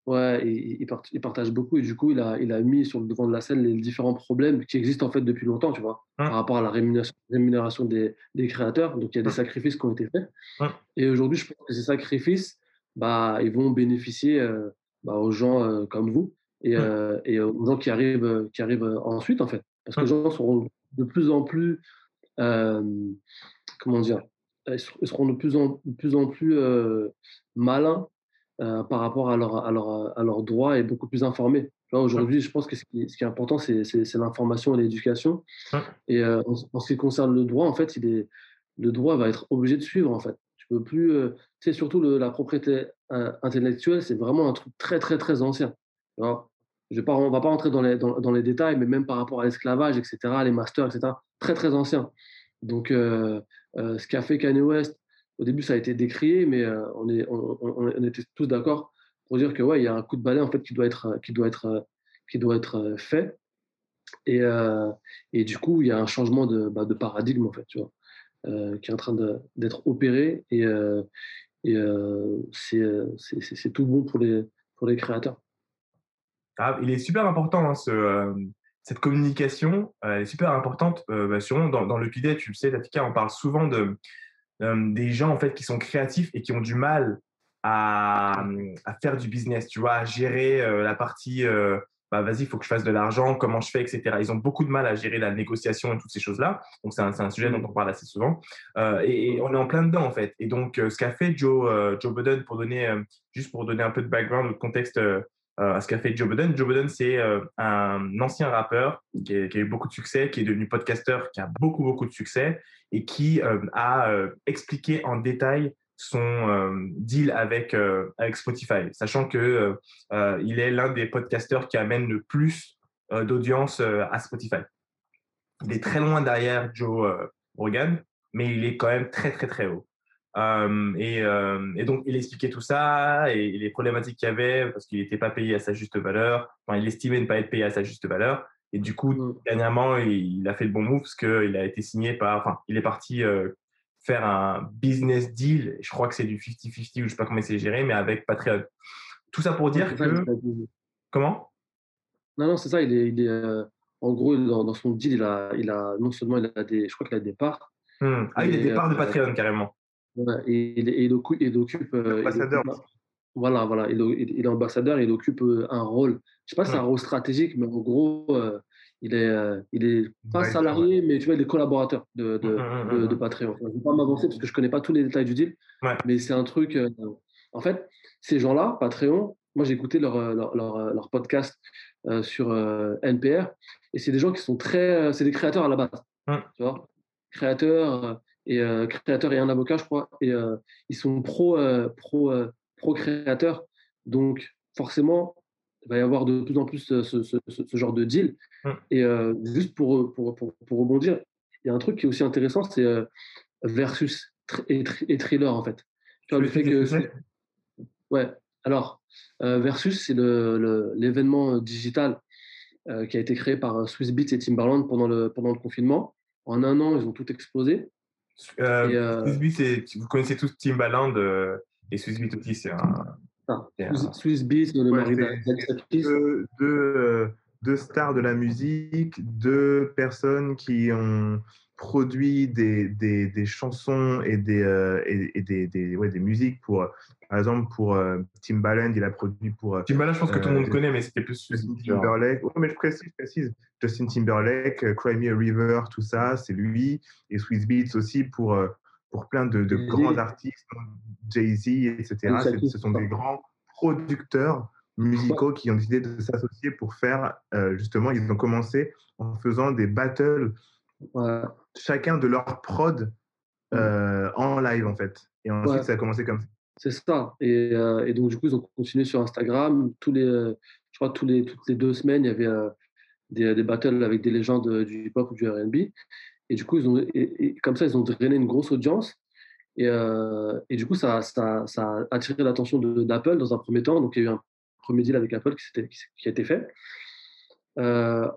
[SPEAKER 3] Ouais, il, il, partage beaucoup et du coup, il a, il a mis sur le devant de la scène les différents problèmes qui existent en fait depuis longtemps, tu vois, hein? par rapport à la rémunération, rémunération des, des, créateurs. Donc, il y a des hein? sacrifices qui ont été faits. Hein? Et aujourd'hui, je pense que ces sacrifices, bah, ils vont bénéficier euh, bah, aux gens euh, comme vous et, et, aux gens qui arrivent, qui arrivent ensuite, en fait. Parce que les gens seront de plus en plus, comment dire, seront de plus en plus, en plus euh, malins euh, par rapport à, leur, à, leur, à leurs droits et beaucoup plus informés. Aujourd'hui, je pense que ce qui, est important, c'est l'information et l'éducation. Et euh, en, ce qui concerne le droit, en fait, il est, le droit va être obligé de suivre. En fait, tu peux plus. tu sais, surtout la propriété intellectuelle, c'est vraiment un truc très, très, très ancien. Je pas, on va pas rentrer dans les, dans, dans les détails, mais même par rapport à l'esclavage, etc., les masters, etc., très, très ancien. Donc, euh, ce qu'a fait Kanye West, au début, ça a été décrié, mais euh, on, était tous d'accord pour dire que ouais, il y a un coup de balai en fait qui doit être, qui doit être, qui doit être fait. Et, euh, du coup, il y a un changement de, bah, paradigme, en fait, qui est en train d'être opéré. Et, et c'est tout bon pour les, pour les créateurs.
[SPEAKER 2] Ah, il est super important, hein, ce, cette communication est super importante. Euh, bah, dans, dans le PIDE, tu le sais, Tatika, on parle souvent de, euh, des gens en fait, qui sont créatifs et qui ont du mal à, à faire du business, tu vois, à gérer euh, la partie bah, vas-y, il faut que je fasse de l'argent, comment je fais, etc. Ils ont beaucoup de mal à gérer la négociation et toutes ces choses-là. Donc, c'est un, un, sujet dont on parle assez souvent. et, on est en plein dedans, en fait. Et donc, ce qu'a fait Joe, Joe Budden, pour donner, juste pour donner un peu de background, de contexte euh, à ce qu'a fait Joe Budden. Joe Budden, c'est euh, un ancien rappeur qui, a eu beaucoup de succès, qui est devenu podcasteur, qui a beaucoup, beaucoup de succès et qui euh, a expliqué en détail son deal avec, avec Spotify, sachant que il est l'un des podcasteurs qui amène le plus d'audience à Spotify. Il est très loin derrière Joe Rogan, mais il est quand même très très très haut. Et, et, donc, il expliquait tout ça et, les problématiques qu'il y avait parce qu'il n'était pas payé à sa juste valeur. Enfin, il estimait ne pas être payé à sa juste valeur. Et du coup, mm. dernièrement, il, a fait le bon move parce qu'il a été signé par. Enfin, il est parti faire un business deal. Je crois que c'est du 50-50 ou je ne sais pas comment c'est géré, mais avec Patreon. Tout ça pour dire que. Comment?
[SPEAKER 3] Non, non, c'est ça. Il est, il est en gros, dans, son deal, il a, il a, non seulement il a des, je crois qu'il a des parts.
[SPEAKER 2] Hmm. Ah, il a des parts de Patreon carrément.
[SPEAKER 3] Et, il, occupe.
[SPEAKER 1] ambassadeur.
[SPEAKER 3] voilà, voilà. Il, est ambassadeur il occupe un rôle. Je sais pas si c'est un hmm. rôle stratégique, mais en gros, il est, il est pas salarié, mais tu vois, il est collaborateur de, de, hmm, de, Patreon. Je ne vais pas m'avancer parce que je connais pas tous les détails du deal, mais c'est un truc. en fait, ces gens-là, Patreon, moi j'ai écouté leur, leur, leur, leur podcast sur NPR et c'est des gens qui sont très. C'est des créateurs à la base. Tu vois créateurs et, créateurs et un avocat, je crois. Et ils sont pro, pro, pro créateurs. Donc, forcément, il va y avoir de plus en plus ce, ce, ce, genre de deal. Et juste pour, pour, pour, pour, rebondir, il y a un truc qui est aussi intéressant, c'est versus et, et, thriller, en fait. Tu vois, le fait que. Ouais. Alors, versus, c'est l'événement digital euh, qui a été créé par Swissbeats et Timbaland pendant le, pendant le confinement. En un an, ils ont tout explosé.
[SPEAKER 2] Euh, euh vous connaissez tous Timbaland euh, et Swissbeats aussi, c'est un.
[SPEAKER 3] Ah, Swissbeats, le mari
[SPEAKER 1] deux, deux, deux stars de la musique, deux personnes qui ont produit des, des, des, chansons et des, et, des, des, ouais, des musiques pour, par exemple, pour euh, Timbaland, il a produit pour. Euh,
[SPEAKER 2] Timbaland, je pense que tout le monde euh, connaît, mais c'était plus.
[SPEAKER 1] Justin Timberlake. Oui, mais je précise, je précise. Justin Timberlake, Cry Me a River, tout ça, c'est lui. Et Swiss Beats aussi pour, pour plein de, de grands artistes, Jay-Z, etc. Ce sont des grands producteurs musicaux qui ont décidé de s'associer pour faire, justement, ils ont commencé en faisant des battles, chacun de leur prod en live, en fait. Et ensuite, ça a commencé comme ça.
[SPEAKER 3] C'est ça. Euh, et, donc, du coup, ils ont continué sur Instagram. Tous les, je crois tous les, toutes les deux semaines, il y avait euh, des, des, battles avec des légendes du hip-hop ou du RB. Et du coup, ils ont, et, comme ça, ils ont drainé une grosse audience. Et, euh, et du coup, ça, ça, ça a attiré l'attention d'Apple dans un premier temps. Donc, il y a eu un premier deal avec Apple qui, qui a été fait.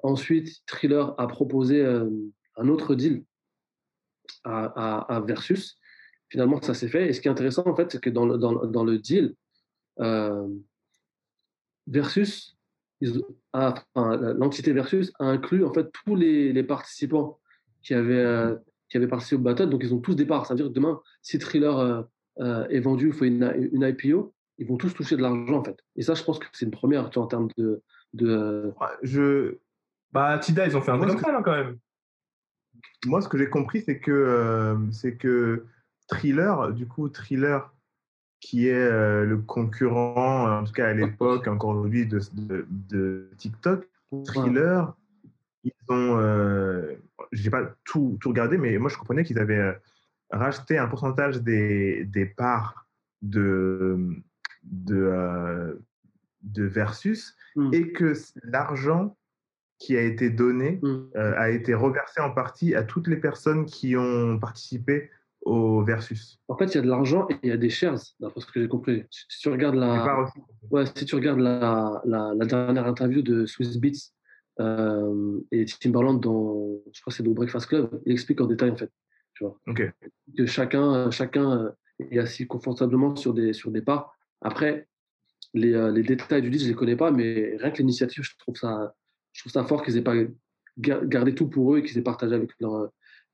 [SPEAKER 3] ensuite, Thriller a proposé un autre deal à, à Versus finalement, ça s'est fait. Et ce qui est intéressant, en fait, c'est que dans le, dans, dans le deal, euh, Versus, l'entité Versus a inclus en fait tous les, les participants qui avaient, euh, qui avaient participé au battle. Donc, ils ont tous des parts. Ça veut dire que demain, si Thriller euh, est vendu ou fait une, une, IPO, ils vont tous toucher de l'argent, en fait. Et ça, je pense que c'est une première, tu vois, en termes de. de...
[SPEAKER 2] je... Bah, Tida, ils ont fait un hein, quand même.
[SPEAKER 1] Moi, ce que j'ai compris, c'est que, c'est que Thriller, du coup, Thriller, qui est euh, le concurrent, en tout cas à l'époque, encore aujourd'hui, de, de, TikTok, Thriller, ils ont, euh, je n'ai pas tout, tout regardé, mais moi je comprenais qu'ils avaient euh, racheté un pourcentage des, des parts de, de, de Versus hmm. et que l'argent qui a été donné hmm. a été reversé en partie à toutes les personnes qui ont participé au versus
[SPEAKER 3] En fait, il y a de l'argent et il y a des shares, d'après ce que j'ai compris. Si tu regardes la, ouais, si tu regardes la, la, dernière interview de Swiss Beats euh, et Timberland dans, je crois que c'est dans Breakfast Club, il explique en détail en fait. Tu vois, Que chacun, chacun est assis confortablement sur des, sur des parts. Après, les, euh, les détails du deal, je ne les connais pas, mais rien que l'initiative, je trouve ça, je trouve ça fort qu'ils aient pas gardé tout pour eux et qu'ils aient partagé avec leur,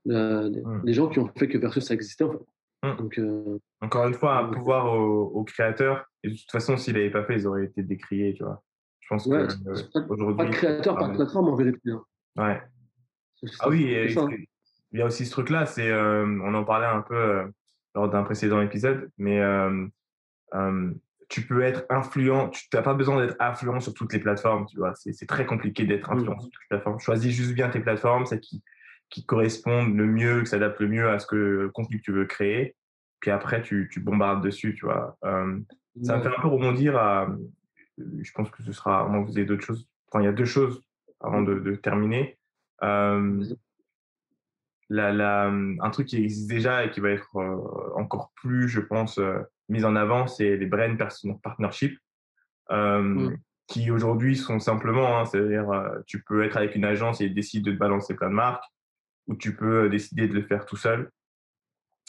[SPEAKER 3] Mmh. les, gens qui ont fait que Versus ça existait en fait.
[SPEAKER 2] Mmh. Donc, euh, Encore une fois, un pouvoir aux, créateurs. Et de toute façon, s'ils l'avaient pas fait, ils auraient été décriés, tu vois. Je pense que
[SPEAKER 3] euh, aujourd'hui. Pas de créateur, pas de plateforme en vérité. Hein.
[SPEAKER 2] Ouais. Ah oui, il y a aussi ce truc-là, c'est, euh, on en parlait un peu lors d'un précédent épisode, mais tu peux être influent, tu n'as pas besoin d'être influent sur toutes les plateformes, tu vois. C'est très compliqué d'être influent mmh. sur toutes les plateformes. Choisis juste bien tes plateformes, c'est qui qui correspondent le mieux, qui s'adaptent le mieux à ce que le contenu que tu veux créer. Puis après, tu, tu bombardes dessus, tu vois. Euh, ça me fait un peu rebondir à. Je pense que ce sera. Moi, vous avez d'autres choses. Enfin, il y a deux choses avant de, de terminer. Euh, un truc qui existe déjà et qui va être encore plus, je pense, mis en avant, c'est les brand partnership, mmh. qui aujourd'hui sont simplement, hein, c'est-à-dire, tu peux être avec une agence et décider de te balancer plein de marques, ou tu peux décider de le faire tout seul.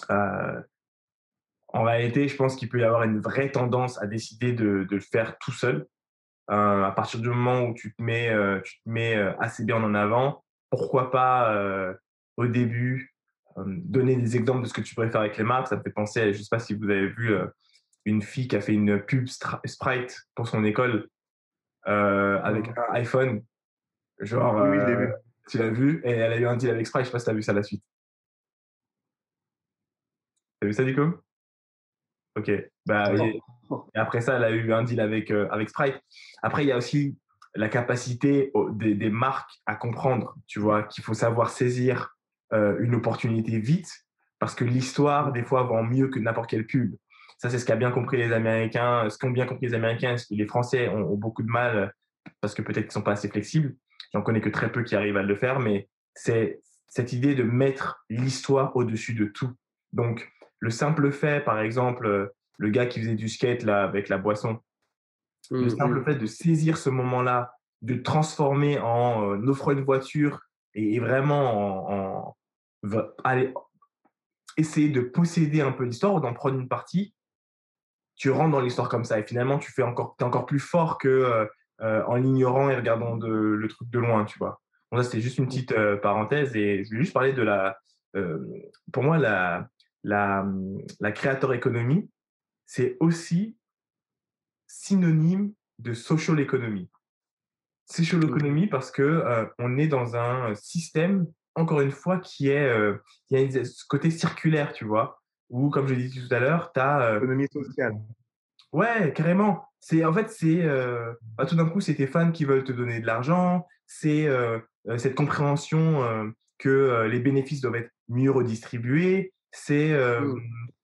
[SPEAKER 2] en réalité, je pense qu'il peut y avoir une vraie tendance à décider de, de le faire tout seul. à partir du moment où tu te mets, tu te mets assez bien en avant, pourquoi pas au début donner des exemples de ce que tu pourrais faire avec les marques. Ça me fait penser, je ne sais pas si vous avez vu une fille qui a fait une pub Sprite pour son école avec un iPhone. Genre, oui, vu. Tu l'as vu? Et elle a eu un deal avec Sprite. Je sais pas si tu as vu ça la suite. Tu as vu ça, du coup? Ok. Bah, et, après ça, elle a eu un deal avec, avec Sprite. Après, il y a aussi la capacité des, des, marques à comprendre, tu vois, qu'il faut savoir saisir euh, une opportunité vite parce que l'histoire, des fois, vend mieux que n'importe quelle pub. Ça, c'est ce qu'a bien compris les Américains. Ce qu'ont bien compris les Américains, les Français ont, beaucoup de mal parce que peut-être qu'ils sont pas assez flexibles. J'en connais que très peu qui arrivent à le faire, mais c'est cette idée de mettre l'histoire au-dessus de tout. Donc, le simple fait, par exemple, le gars qui faisait du skate là avec la boisson, le mmh, simple mmh. fait de saisir ce moment-là, de transformer en euh, offre une voiture et, vraiment en, aller essayer de posséder un peu l'histoire ou d'en prendre une partie, tu rentres dans l'histoire comme ça et finalement tu fais encore, es encore plus fort que euh, euh, en l'ignorant et regardant de, le truc de loin, tu vois. Bon, ça c'était juste une petite euh, parenthèse et je voulais juste parler de la, pour moi la, la, la créateur économie, c'est aussi synonyme de social economy. Social economy parce que on est dans un système encore une fois, qui est, euh, il y a ce côté circulaire, tu vois, où, comme je l'ai dit tout à l'heure, tu as.
[SPEAKER 1] Euh, Économie sociale.
[SPEAKER 2] Ouais, carrément. C'est en fait, c'est euh, bah, tout d'un coup, c'est tes fans qui veulent te donner de l'argent. C'est cette compréhension que les bénéfices doivent être mieux redistribués. C'est mmh.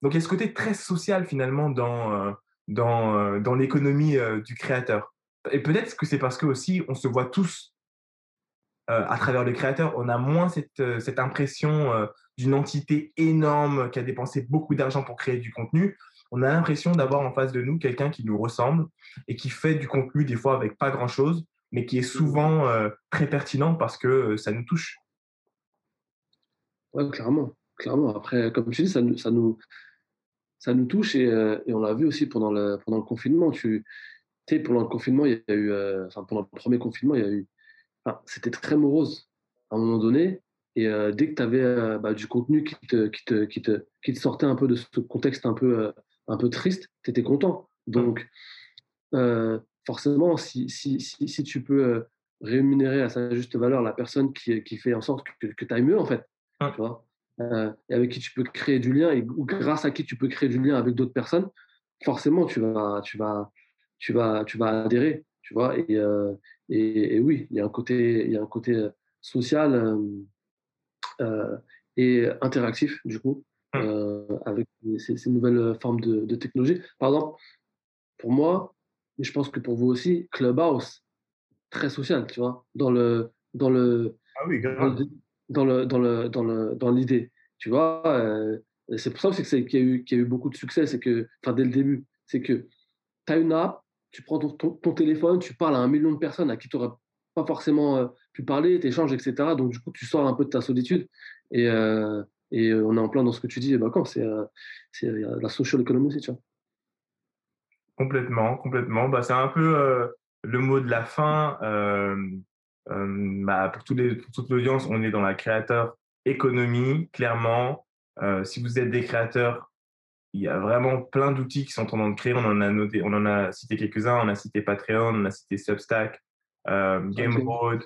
[SPEAKER 2] donc il y a ce côté très social finalement dans dans dans l'économie du créateur. Et peut-être que c'est parce que aussi on se voit tous à travers le créateur, on a moins cette, euh, cette impression euh, d'une entité énorme qui a dépensé beaucoup d'argent pour créer du contenu. On a l'impression d'avoir en face de nous quelqu'un qui nous ressemble et qui fait du contenu des fois avec pas grand-chose, mais qui est souvent très pertinent parce que ça nous touche.
[SPEAKER 3] Oui, clairement. clairement. Après, comme tu dis, ça, ça, nous, ça nous touche et, et on l'a vu aussi pendant le, pendant le confinement. Tu sais, pendant le confinement, il y a eu, enfin, pendant le premier confinement, il y a eu c'était très morose à un moment donné. Et euh, dès que tu avais euh, bah, du contenu qui te, qui, te, qui, te, qui te, sortait un peu de ce contexte un peu, euh, un peu triste, tu étais content. Donc, forcément, si, si, si, si, tu peux rémunérer à sa juste valeur la personne qui, qui fait en sorte que, que tu ailles mieux, en fait, tu vois, et avec qui tu peux créer du lien, et, ou grâce à qui tu peux créer du lien avec d'autres personnes, forcément, tu vas, tu vas, tu vas, tu vas adhérer, tu vois. Et, et, oui, il y a un côté, il y a un côté euh, social euh, euh, et interactif, du coup, mmh. avec ces, nouvelles formes de, de, technologie. Par exemple, pour moi, et je pense que pour vous aussi, Clubhouse, très social, tu vois, dans le dans le
[SPEAKER 1] ah oui,
[SPEAKER 3] dans le dans le dans le dans l'idée, tu vois. c'est pour ça aussi qu'il y, a eu, qu'il y a eu beaucoup de succès, c'est que, enfin, dès le début, c'est que tu as une app tu prends ton, téléphone, tu parles à un million de personnes à qui tu n'aurais pas forcément euh, pu parler, tu échanges, etc. Donc, du coup, tu sors un peu de ta solitude. Et, euh, et euh, on est en plein dans ce que tu dis, bah, quand c'est la social economy aussi, tu vois.
[SPEAKER 2] Complètement, complètement. Bah, c'est un peu le mot de la fin. Bah, pour, tous les, pour toute l'audience, on est dans la créateur économie, clairement. si vous êtes des créateurs, il y a vraiment plein d'outils qui sont en train de créer. On en a noté, on en a cité quelques-uns. On a cité Patreon, on a cité Substack, euh, Gameroad.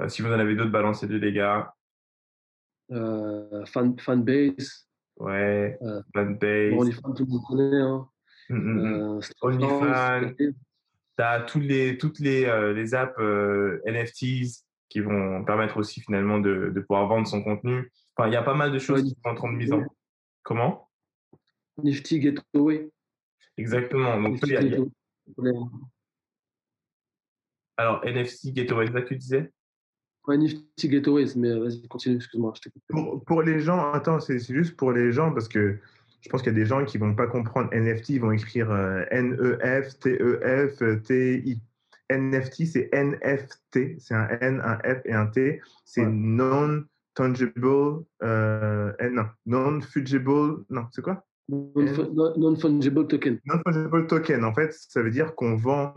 [SPEAKER 2] Euh, si vous en avez d'autres, balancez deux les gars.
[SPEAKER 3] Euh, fan, fanbase.
[SPEAKER 2] Ouais. Euh, fanbase.
[SPEAKER 3] OnlyFans, tout le monde connaît. Hein.
[SPEAKER 2] Mm, mm, mm. OnlyFans. Tu as toutes les, toutes les, les apps NFTs qui vont permettre aussi finalement de, de, pouvoir vendre son contenu. Enfin, il y a pas mal de choses qui sont en train de mise en. Comment?
[SPEAKER 3] Nifty Gateway.
[SPEAKER 2] Exactement. Donc, Alors, NFC Gateway, ça que tu disais?
[SPEAKER 3] Ouais, Nifty Gateways, mais vas-y, continue, excuse-moi.
[SPEAKER 1] Pour, pour, les gens, attends, c'est juste pour les gens parce que je pense qu'il y a des gens qui ne vont pas comprendre NFT, ils vont écrire N-E-F, T-E-F, T-I. NFT, c'est NFT, c'est un N, un F et un T. C'est non-tangible, euh, non, non-fungible, non, c'est quoi?
[SPEAKER 3] Non-fungible token.
[SPEAKER 1] Non-fungible token, en fait, ça veut dire qu'on vend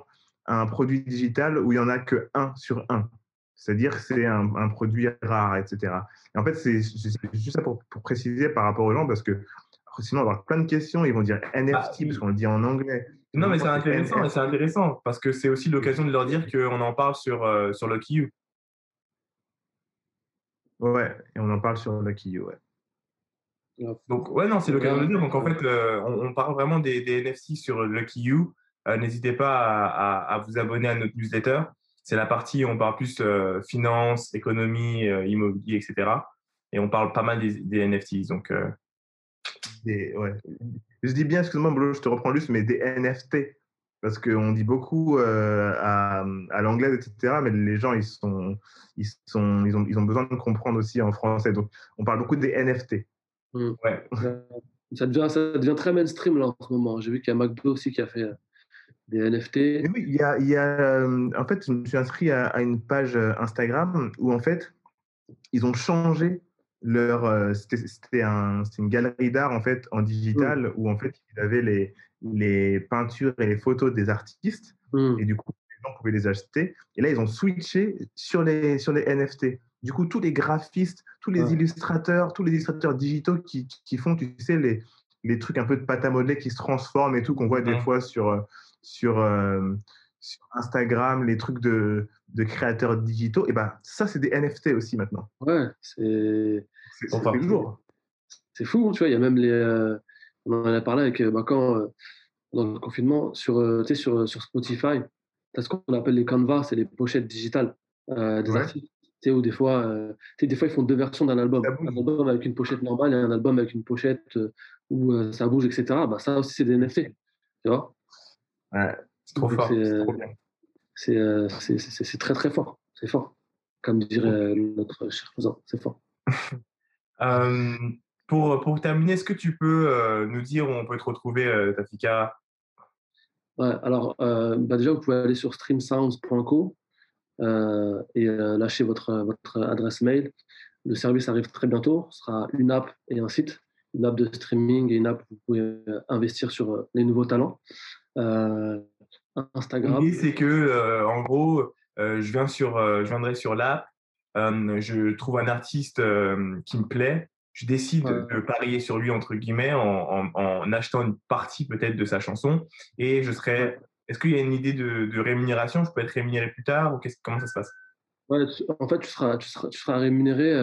[SPEAKER 1] un produit digital où il n'y en a que un sur un. C'est-à-dire que c'est un, un, produit rare, etc. Et en fait, c'est juste ça pour, pour, préciser par rapport aux gens, parce que sinon, on va avoir plein de questions, ils vont dire NFT, ah, parce qu'on le dit en anglais.
[SPEAKER 2] Non, mais c'est intéressant, c'est intéressant, parce que c'est aussi l'occasion de leur dire qu'on en parle sur, euh, sur Lucky You.
[SPEAKER 1] Ouais, et on en parle sur Lucky You, ouais.
[SPEAKER 2] Donc, ouais, non, c'est l'occasion de dire. Donc, en fait, euh, on, parle vraiment des, des, NFT sur Lucky You. Euh, n'hésitez pas à, vous abonner à notre newsletter. C'est la partie où on parle plus finance, économie, immobilier, etc. Et on parle pas mal des, des NFTs. Donc,
[SPEAKER 1] ouais. Je dis bien, excuse-moi, je te reprends juste, mais des NFT. Parce qu'on dit beaucoup euh, à, à l'anglaise, etc. Mais les gens, ils, sont, ils, sont, ils, ont, ils ont besoin de comprendre aussi en français. Donc, on parle beaucoup des NFT.
[SPEAKER 3] Mmh. Ouais. Ça devient, ça devient très mainstream là, en ce moment. J'ai vu qu'il y a McDo aussi qui a fait euh, des NFT.
[SPEAKER 1] oui, il y a, il y a euh, en fait, je me suis inscrit à, à, une page Instagram où en fait, ils ont changé leur euh, c'était un, une galerie d'art en fait en digital mmh. où en fait ils avaient les, les peintures et les photos des artistes mmh. et du coup les gens pouvaient les acheter et là ils ont switché sur les sur les NFT du coup tous les graphistes tous les illustrateurs tous les illustrateurs digitaux qui, qui, font tu sais les, les trucs un peu de pâte à modeler qui se transforment et tout qu'on voit des fois sur sur, euh, sur Instagram les trucs de de créateurs digitaux, et ben ça, c'est des NFT aussi maintenant.
[SPEAKER 3] Ouais, c'est. C'est fou, tu vois. Il y a même les. Euh, on en a parlé avec. Bah, quand, euh, dans le confinement, sur, sur, sur Spotify, tu as ce qu'on appelle les canvas, c'est les pochettes digitales euh, des artistes. Ou des fois, des fois, ils font deux versions d'un album. Un album avec une pochette normale et un album avec une pochette où ça bouge, etc. Bah, ça aussi, c'est des NFT. Tu vois
[SPEAKER 1] ouais, C'est trop fort. C'est.
[SPEAKER 3] Euh, très très fort. C'est fort. Comme dirait notre cher cousin, c'est fort. *laughs*
[SPEAKER 2] Euh, pour, pour terminer, est-ce que tu peux euh, nous dire où on peut te retrouver, Tafika?
[SPEAKER 3] Ouais, alors bah déjà, vous pouvez aller sur streamsounds.co et lâcher votre, votre adresse mail. Le service arrive très bientôt. Ce sera une app et un site. Une app de streaming et une app où vous pouvez investir sur les nouveaux talents. Instagram.
[SPEAKER 2] L'idée, c'est que, euh, en gros, euh, je, viens sur, euh, je viendrai sur l'app, je trouve un artiste qui me plaît, je décide de parier sur lui, entre guillemets, en, en, achetant une partie peut-être de sa chanson, et je serai. Est-ce qu'il y a une idée de, de, rémunération? Je peux être rémunéré plus tard ou comment ça se passe?
[SPEAKER 3] En fait, tu seras, tu seras, tu seras rémunéré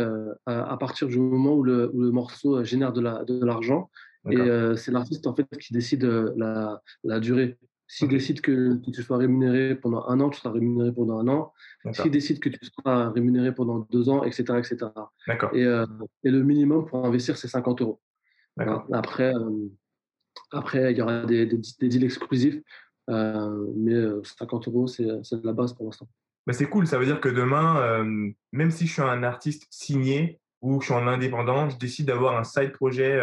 [SPEAKER 3] à, partir du moment où le, où le morceau génère de l'argent. La, de et c'est l'artiste en fait qui décide la, la durée. S'il décide que, tu sois rémunéré pendant un an, tu seras rémunéré pendant un an. S'il décide que tu seras rémunéré pendant deux ans, etc. etc. Et, euh, et, le minimum pour investir, c'est 50 euros. Après, euh, après, il y aura des, des, deals exclusifs, euh, mais 50 euros, c'est la base pour l'instant.
[SPEAKER 2] c'est cool, ça veut dire que demain, même si je suis un artiste signé ou je suis en indépendant, je décide d'avoir un side projet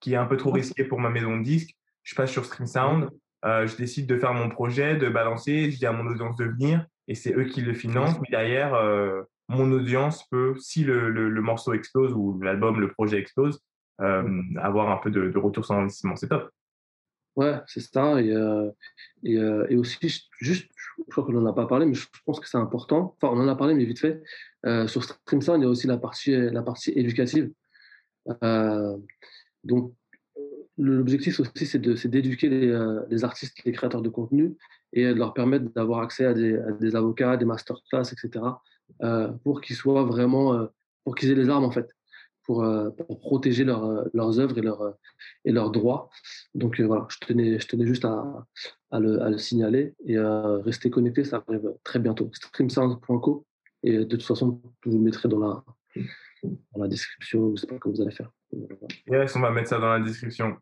[SPEAKER 2] qui est un peu trop risqué pour ma maison de disque, je passe sur StreamSound, euh, je décide de faire mon projet, de balancer, je dis à mon audience de venir et c'est eux qui le financent. Mais derrière, euh, mon audience peut, si le, le, morceau explose ou l'album, le projet explose, euh, avoir un peu de, retour sur investissement. C'est top.
[SPEAKER 3] Ouais, c'est ça. Et, et, aussi, juste, je crois qu'on n'en a pas parlé, mais je pense que c'est important. Enfin, on en a parlé, mais vite fait. sur StreamSound, il y a aussi la partie, la partie éducative. donc, L'objectif aussi, c'est d'éduquer euh, les, artistes, les créateurs de contenu et de leur permettre d'avoir accès à des, avocats, des masterclass, etc., euh, pour qu'ils soient vraiment, euh, pour qu'ils aient les armes en fait, pour, protéger leurs œuvres et, leur, et leurs droits. Donc voilà, je tenais, je tenais juste à, le, signaler et rester connecté, ça arrive très bientôt. Streamsound.co et de toute façon, je vous le mettrai dans la, dans la description, je ne sais pas comment vous allez faire.
[SPEAKER 2] Yes, on va mettre ça dans la description.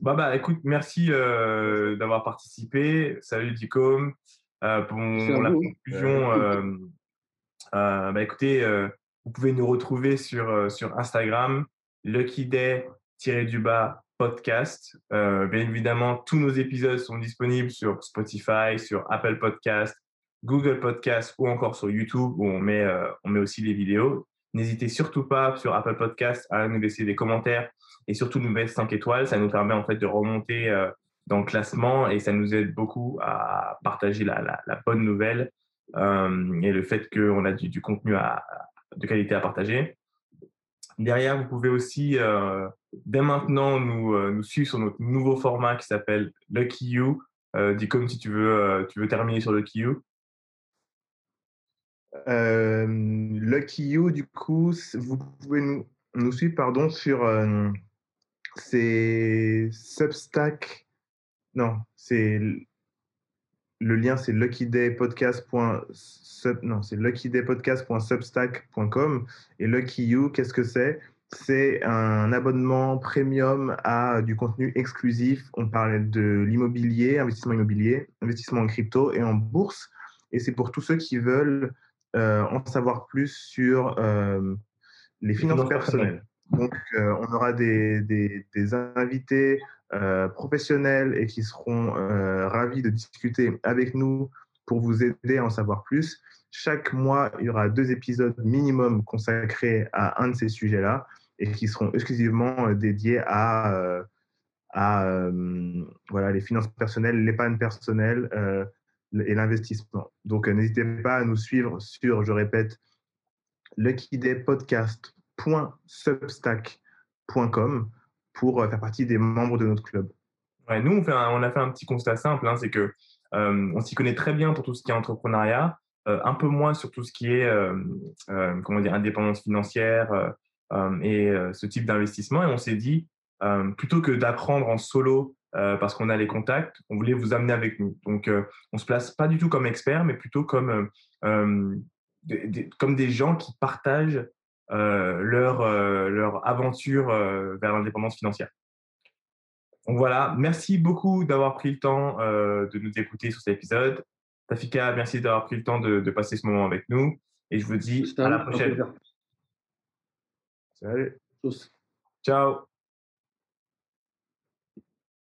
[SPEAKER 2] Bah, bah, écoute, merci euh, d'avoir participé. Salut Dicom. Euh, pour la conclusion, euh, bah, écoutez, vous pouvez nous retrouver sur, sur Instagram, luckyday-du-bas podcast. bien évidemment, tous nos épisodes sont disponibles sur Spotify, sur Apple Podcast, Google Podcast ou encore sur YouTube où on met, on met aussi les vidéos. N'hésitez surtout pas sur Apple Podcast à nous laisser des commentaires et surtout nous mettre 5 étoiles. Ça nous permet en fait de remonter euh, dans le classement et ça nous aide beaucoup à partager la, bonne nouvelle euh, et le fait qu'on a du, contenu de qualité à partager. Derrière, vous pouvez aussi euh, dès maintenant nous, nous, suivre sur notre nouveau format qui s'appelle Lucky You. dis comme si tu veux, tu veux terminer sur Lucky You.
[SPEAKER 1] Lucky You, du coup, vous pouvez nous, suivre pardon, sur c'est Substack. Non, c'est le lien, c'est luckydaypodcast.sub. Non, c'est luckydaypodcast.substack.com. Et Lucky You, qu'est-ce que c'est? C'est un abonnement premium à du contenu exclusif. On parlait de l'immobilier, investissement immobilier, investissement en crypto et en bourse. Et c'est pour tous ceux qui veulent euh, en savoir plus sur euh, les finances personnelles. Donc, euh, on aura des, des, invités euh, professionnels et qui seront euh, ravis de discuter avec nous pour vous aider à en savoir plus. Chaque mois, il y aura deux épisodes minimum consacrés à un de ces sujets-là et qui seront exclusivement dédiés à, à voilà, les finances personnelles, l'épargne personnelle et l'investissement. Donc, n'hésitez pas à nous suivre sur, je répète, Lucky Day Podcast substack.com pour euh, faire partie des membres de notre club.
[SPEAKER 2] nous, on, on, a fait un petit constat simple, hein, c'est que euh, on s'y connaît très bien pour tout ce qui est entrepreneuriat, euh, un peu moins sur tout ce qui est comment dire indépendance financière et ce type d'investissement. Et on s'est dit plutôt que d'apprendre en solo parce qu'on a les contacts, on voulait vous amener avec nous. Donc, on se place pas du tout comme expert, mais plutôt comme comme des gens qui partagent leur, euh, leur aventure euh, vers l'indépendance financière. Donc voilà, merci beaucoup d'avoir pris le temps de nous écouter sur cet épisode. Tafika, merci d'avoir pris le temps de, de, passer ce moment avec nous. Et je vous dis à la prochaine.
[SPEAKER 1] Salut.
[SPEAKER 2] Ciao.